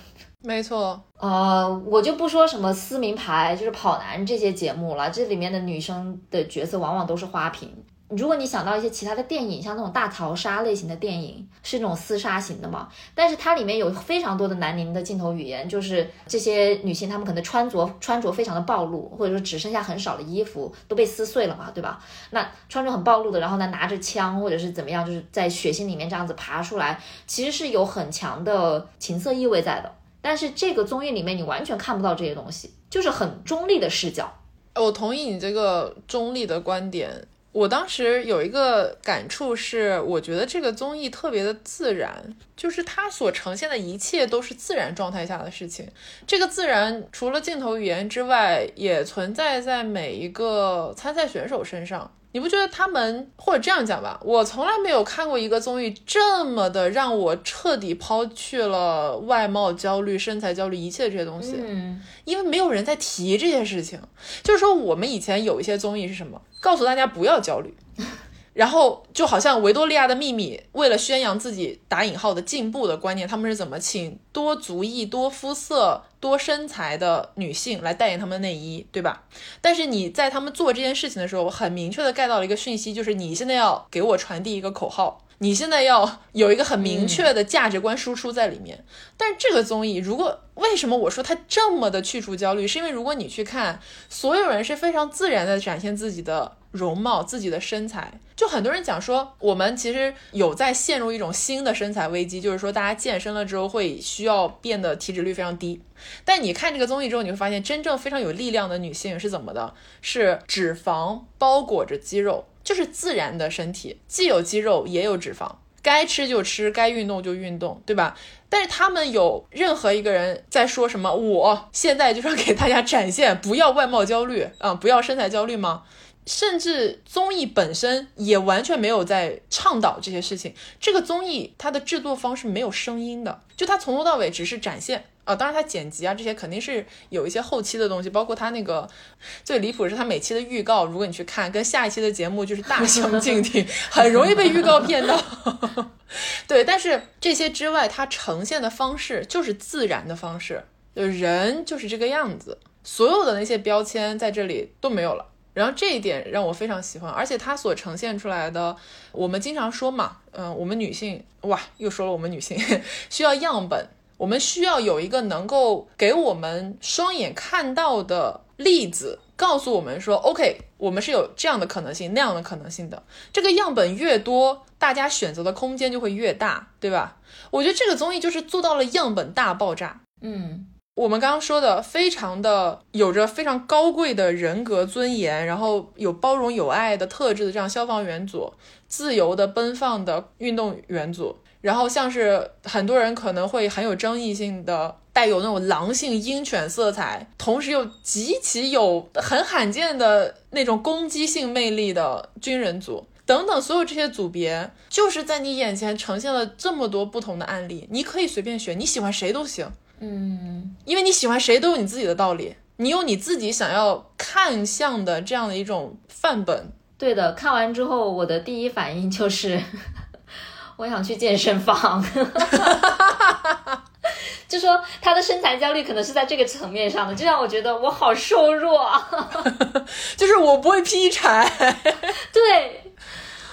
没错，呃，我就不说什么撕名牌，就是跑男这些节目了，这里面的女生的角色往往都是花瓶。如果你想到一些其他的电影，像那种大逃杀类型的电影，是那种厮杀型的嘛？但是它里面有非常多的南宁的镜头语言，就是这些女性她们可能穿着穿着非常的暴露，或者说只剩下很少的衣服都被撕碎了嘛，对吧？那穿着很暴露的，然后呢拿着枪或者是怎么样，就是在血腥里面这样子爬出来，其实是有很强的情色意味在的。但是这个综艺里面你完全看不到这些东西，就是很中立的视角。我同意你这个中立的观点。我当时有一个感触是，我觉得这个综艺特别的自然，就是它所呈现的一切都是自然状态下的事情。这个自然除了镜头语言之外，也存在在每一个参赛选手身上。你不觉得他们，或者这样讲吧，我从来没有看过一个综艺这么的让我彻底抛去了外貌焦虑、身材焦虑一切这些东西，嗯，因为没有人在提这些事情。就是说，我们以前有一些综艺是什么，告诉大家不要焦虑。然后就好像维多利亚的秘密，为了宣扬自己打引号的进步的观念，他们是怎么请多族裔、多肤色、多身材的女性来代言他们的内衣，对吧？但是你在他们做这件事情的时候，我很明确的盖到了一个讯息，就是你现在要给我传递一个口号。你现在要有一个很明确的价值观输出在里面，但是这个综艺如果为什么我说它这么的去除焦虑，是因为如果你去看，所有人是非常自然的展现自己的容貌、自己的身材。就很多人讲说，我们其实有在陷入一种新的身材危机，就是说大家健身了之后会需要变得体脂率非常低。但你看这个综艺之后，你会发现真正非常有力量的女性是怎么的？是脂肪包裹着肌肉。就是自然的身体，既有肌肉也有脂肪，该吃就吃，该运动就运动，对吧？但是他们有任何一个人在说什么？我现在就是给大家展现，不要外貌焦虑啊，不要身材焦虑吗？甚至综艺本身也完全没有在倡导这些事情。这个综艺它的制作方是没有声音的，就它从头到尾只是展现。啊，当然，它剪辑啊这些肯定是有一些后期的东西，包括它那个最离谱的是它每期的预告，如果你去看，跟下一期的节目就是大相径庭，<laughs> 很容易被预告骗到。对，但是这些之外，它呈现的方式就是自然的方式，就人就是这个样子，所有的那些标签在这里都没有了。然后这一点让我非常喜欢，而且它所呈现出来的，我们经常说嘛，嗯，我们女性哇，又说了我们女性 <laughs> 需要样本。我们需要有一个能够给我们双眼看到的例子，告诉我们说，OK，我们是有这样的可能性、那样的可能性的。这个样本越多，大家选择的空间就会越大，对吧？我觉得这个综艺就是做到了样本大爆炸。嗯，我们刚刚说的，非常的有着非常高贵的人格尊严，然后有包容有爱的特质的这样消防员组，自由的奔放的运动员组。然后像是很多人可能会很有争议性的，带有那种狼性鹰犬色彩，同时又极其有很罕见的那种攻击性魅力的军人组等等，所有这些组别，就是在你眼前呈现了这么多不同的案例，你可以随便选，你喜欢谁都行，嗯，因为你喜欢谁都有你自己的道理，你有你自己想要看向的这样的一种范本。对的，看完之后我的第一反应就是。<laughs> 我想去健身房，<laughs> 就说他的身材焦虑可能是在这个层面上的，就让我觉得我好瘦弱，<laughs> 就是我不会劈柴，对，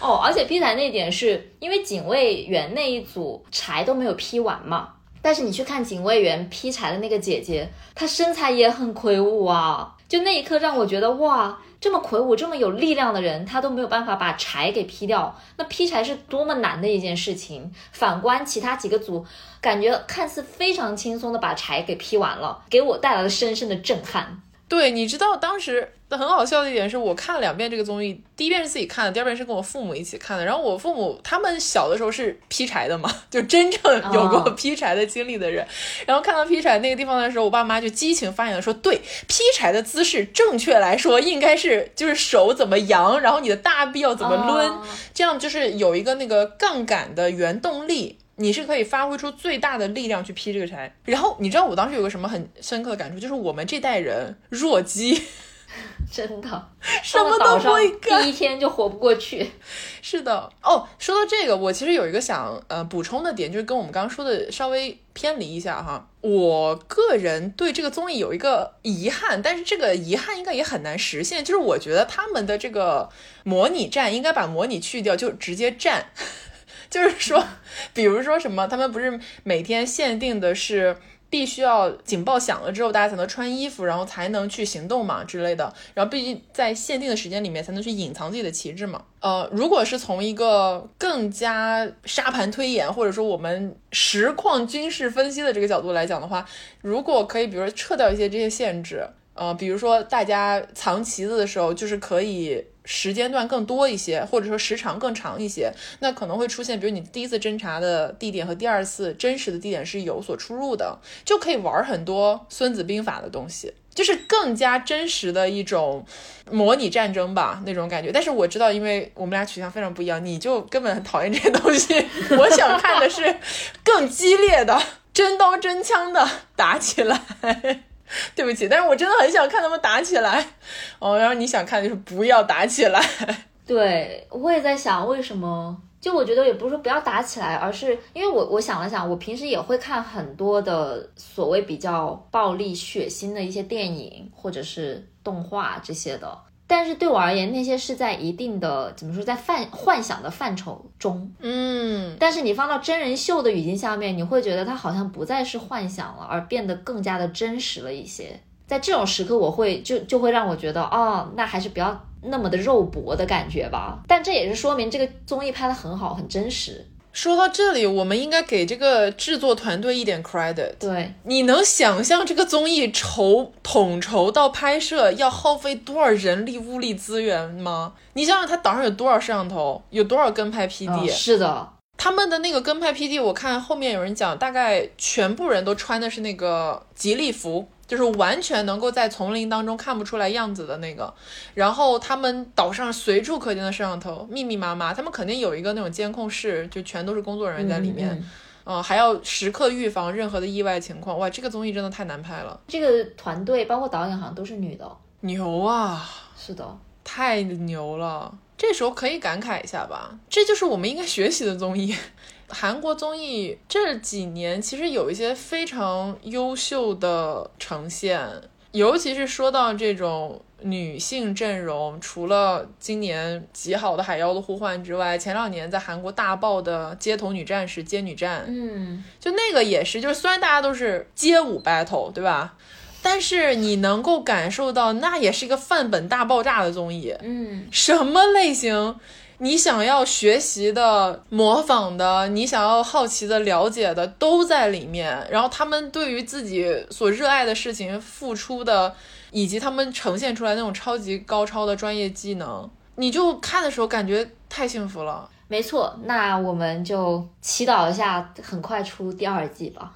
哦，而且劈柴那点是因为警卫员那一组柴都没有劈完嘛，但是你去看警卫员劈柴的那个姐姐，她身材也很魁梧啊，就那一刻让我觉得哇，这么魁梧、这么有力量的人，她都没有办法把柴给劈掉，那劈柴是多么难的一件事情。反观其他几个组，感觉看似非常轻松的把柴给劈完了，给我带来了深深的震撼。对，你知道当时很好笑的一点是我看了两遍这个综艺，第一遍是自己看的，第二遍是跟我父母一起看的。然后我父母他们小的时候是劈柴的嘛，<laughs> 就真正有过劈柴的经历的人。然后看到劈柴那个地方的时候，我爸妈就激情发言的说：“对，劈柴的姿势正确来说应该是就是手怎么扬，然后你的大臂要怎么抡，这样就是有一个那个杠杆的原动力。”你是可以发挥出最大的力量去劈这个柴，然后你知道我当时有个什么很深刻的感触，就是我们这代人弱鸡，<laughs> 真的什么都不会干，第一天就活不过去。<laughs> 是的，哦，说到这个，我其实有一个想呃补充的点，就是跟我们刚刚说的稍微偏离一下哈。我个人对这个综艺有一个遗憾，但是这个遗憾应该也很难实现，就是我觉得他们的这个模拟战应该把模拟去掉，就直接战。就是说，<laughs> 比如说什么，他们不是每天限定的是必须要警报响了之后，大家才能穿衣服，然后才能去行动嘛之类的。然后必须在限定的时间里面才能去隐藏自己的旗帜嘛。呃，如果是从一个更加沙盘推演，或者说我们实况军事分析的这个角度来讲的话，如果可以，比如说撤掉一些这些限制，呃，比如说大家藏旗子的时候，就是可以。时间段更多一些，或者说时长更长一些，那可能会出现，比如你第一次侦查的地点和第二次真实的地点是有所出入的，就可以玩很多《孙子兵法》的东西，就是更加真实的一种模拟战争吧那种感觉。但是我知道，因为我们俩取向非常不一样，你就根本很讨厌这些东西。<laughs> 我想看的是更激烈的真刀真枪的打起来。<laughs> 对不起，但是我真的很想看他们打起来哦。然后你想看就是不要打起来。<laughs> 对，我也在想为什么？就我觉得也不是说不要打起来，而是因为我我想了想，我平时也会看很多的所谓比较暴力血腥的一些电影或者是动画这些的。但是对我而言，那些是在一定的怎么说，在范幻想的范畴中，嗯。但是你放到真人秀的语境下面，你会觉得它好像不再是幻想了，而变得更加的真实了一些。在这种时刻，我会就就会让我觉得，哦，那还是不要那么的肉搏的感觉吧。但这也是说明这个综艺拍的很好，很真实。说到这里，我们应该给这个制作团队一点 credit。对，你能想象这个综艺筹统筹到拍摄要耗费多少人力物力资源吗？你想想，他岛上有多少摄像头，有多少跟拍 PD？是的，他们的那个跟拍 PD，我看后面有人讲，大概全部人都穿的是那个吉利服。就是完全能够在丛林当中看不出来样子的那个，然后他们岛上随处可见的摄像头，密密麻麻，他们肯定有一个那种监控室，就全都是工作人员在里面，嗯，还要时刻预防任何的意外情况。哇，这个综艺真的太难拍了。这个团队包括导演好像都是女的，牛啊！是的，太牛了。这时候可以感慨一下吧，这就是我们应该学习的综艺。韩国综艺这几年其实有一些非常优秀的呈现，尤其是说到这种女性阵容，除了今年极好的《海妖的呼唤》之外，前两年在韩国大爆的《街头女战士》《街女战》，嗯，就那个也是，就是虽然大家都是街舞 battle，对吧？但是你能够感受到，那也是一个范本大爆炸的综艺，嗯，什么类型？你想要学习的、模仿的，你想要好奇的、了解的，都在里面。然后他们对于自己所热爱的事情付出的，以及他们呈现出来那种超级高超的专业技能，你就看的时候感觉太幸福了。没错，那我们就祈祷一下，很快出第二季吧。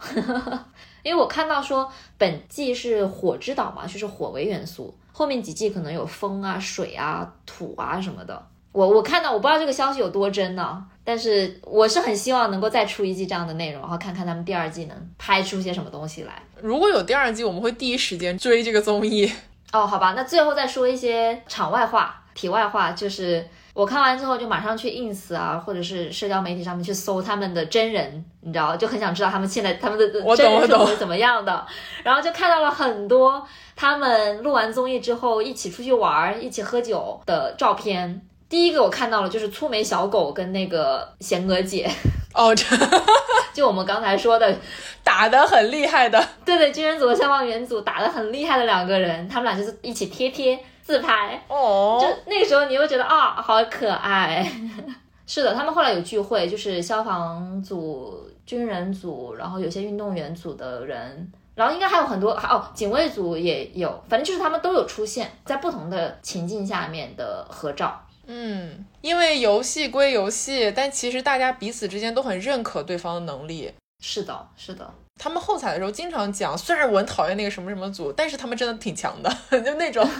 <laughs> 因为我看到说本季是火之岛嘛，就是火为元素，后面几季可能有风啊、水啊、土啊什么的。我我看到我不知道这个消息有多真呢，但是我是很希望能够再出一季这样的内容，然后看看他们第二季能拍出些什么东西来。如果有第二季，我们会第一时间追这个综艺。<laughs> 哦，好吧，那最后再说一些场外话、题外话，就是我看完之后就马上去 ins 啊，或者是社交媒体上面去搜他们的真人，你知道，就很想知道他们现在他们的 <laughs> 真人生活是怎么样的。然后就看到了很多他们录完综艺之后一起出去玩、一起喝酒的照片。第一个我看到了，就是粗眉小狗跟那个贤娥姐，<laughs> 哦，这 <laughs> 就我们刚才说的，打得很厉害的，对对，军人组和消防员组打得很厉害的两个人，他们俩就是一起贴贴自拍，哦，就那个时候你又觉得啊，好可爱。<laughs> 是的，他们后来有聚会，就是消防组、军人组，然后有些运动员组的人，然后应该还有很多哦，警卫组也有，反正就是他们都有出现在不同的情境下面的合照。嗯，因为游戏归游戏，但其实大家彼此之间都很认可对方的能力。是的，是的，他们后采的时候经常讲，虽然我很讨厌那个什么什么组，但是他们真的挺强的，<laughs> 就那种。<laughs>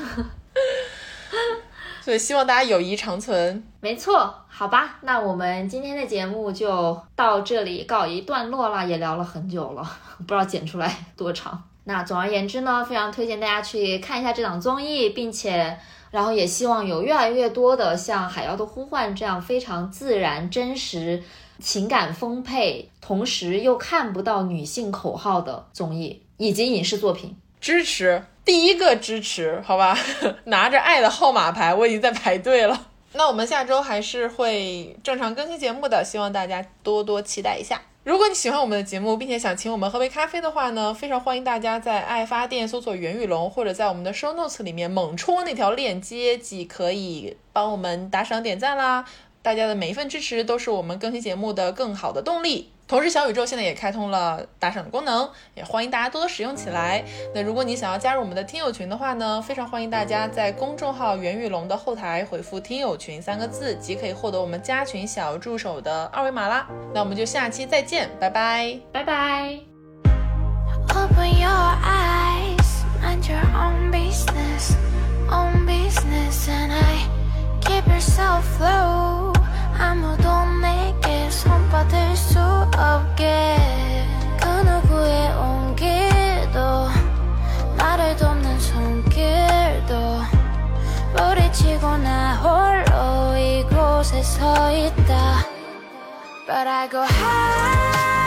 所以希望大家友谊长存。没错，好吧，那我们今天的节目就到这里告一段落了，也聊了很久了，<laughs> 不知道剪出来多长。那总而言之呢，非常推荐大家去看一下这档综艺，并且，然后也希望有越来越多的像《海妖的呼唤》这样非常自然、真实、情感丰沛，同时又看不到女性口号的综艺以及影视作品。支持第一个支持，好吧，<laughs> 拿着爱的号码牌，我已经在排队了。那我们下周还是会正常更新节目的，希望大家多多期待一下。如果你喜欢我们的节目，并且想请我们喝杯咖啡的话呢，非常欢迎大家在爱发电搜索袁玉龙，或者在我们的 show notes 里面猛戳那条链接，即可以帮我们打赏点赞啦。大家的每一份支持都是我们更新节目的更好的动力。同时，小宇宙现在也开通了打赏的功能，也欢迎大家多多使用起来。那如果你想要加入我们的听友群的话呢，非常欢迎大家在公众号“袁玉龙”的后台回复“听友群”三个字，即可以获得我们加群小助手的二维码啦。那我们就下期再见，拜拜，拜拜。Open your eyes, and your own business, own business, and I keep yourself. I'm a don't make it. 손받을 수 없게 그 누구의 온기도 나를 돕는 손길도 뿌리치고 나 홀로 이곳에 서 있다. But I go high.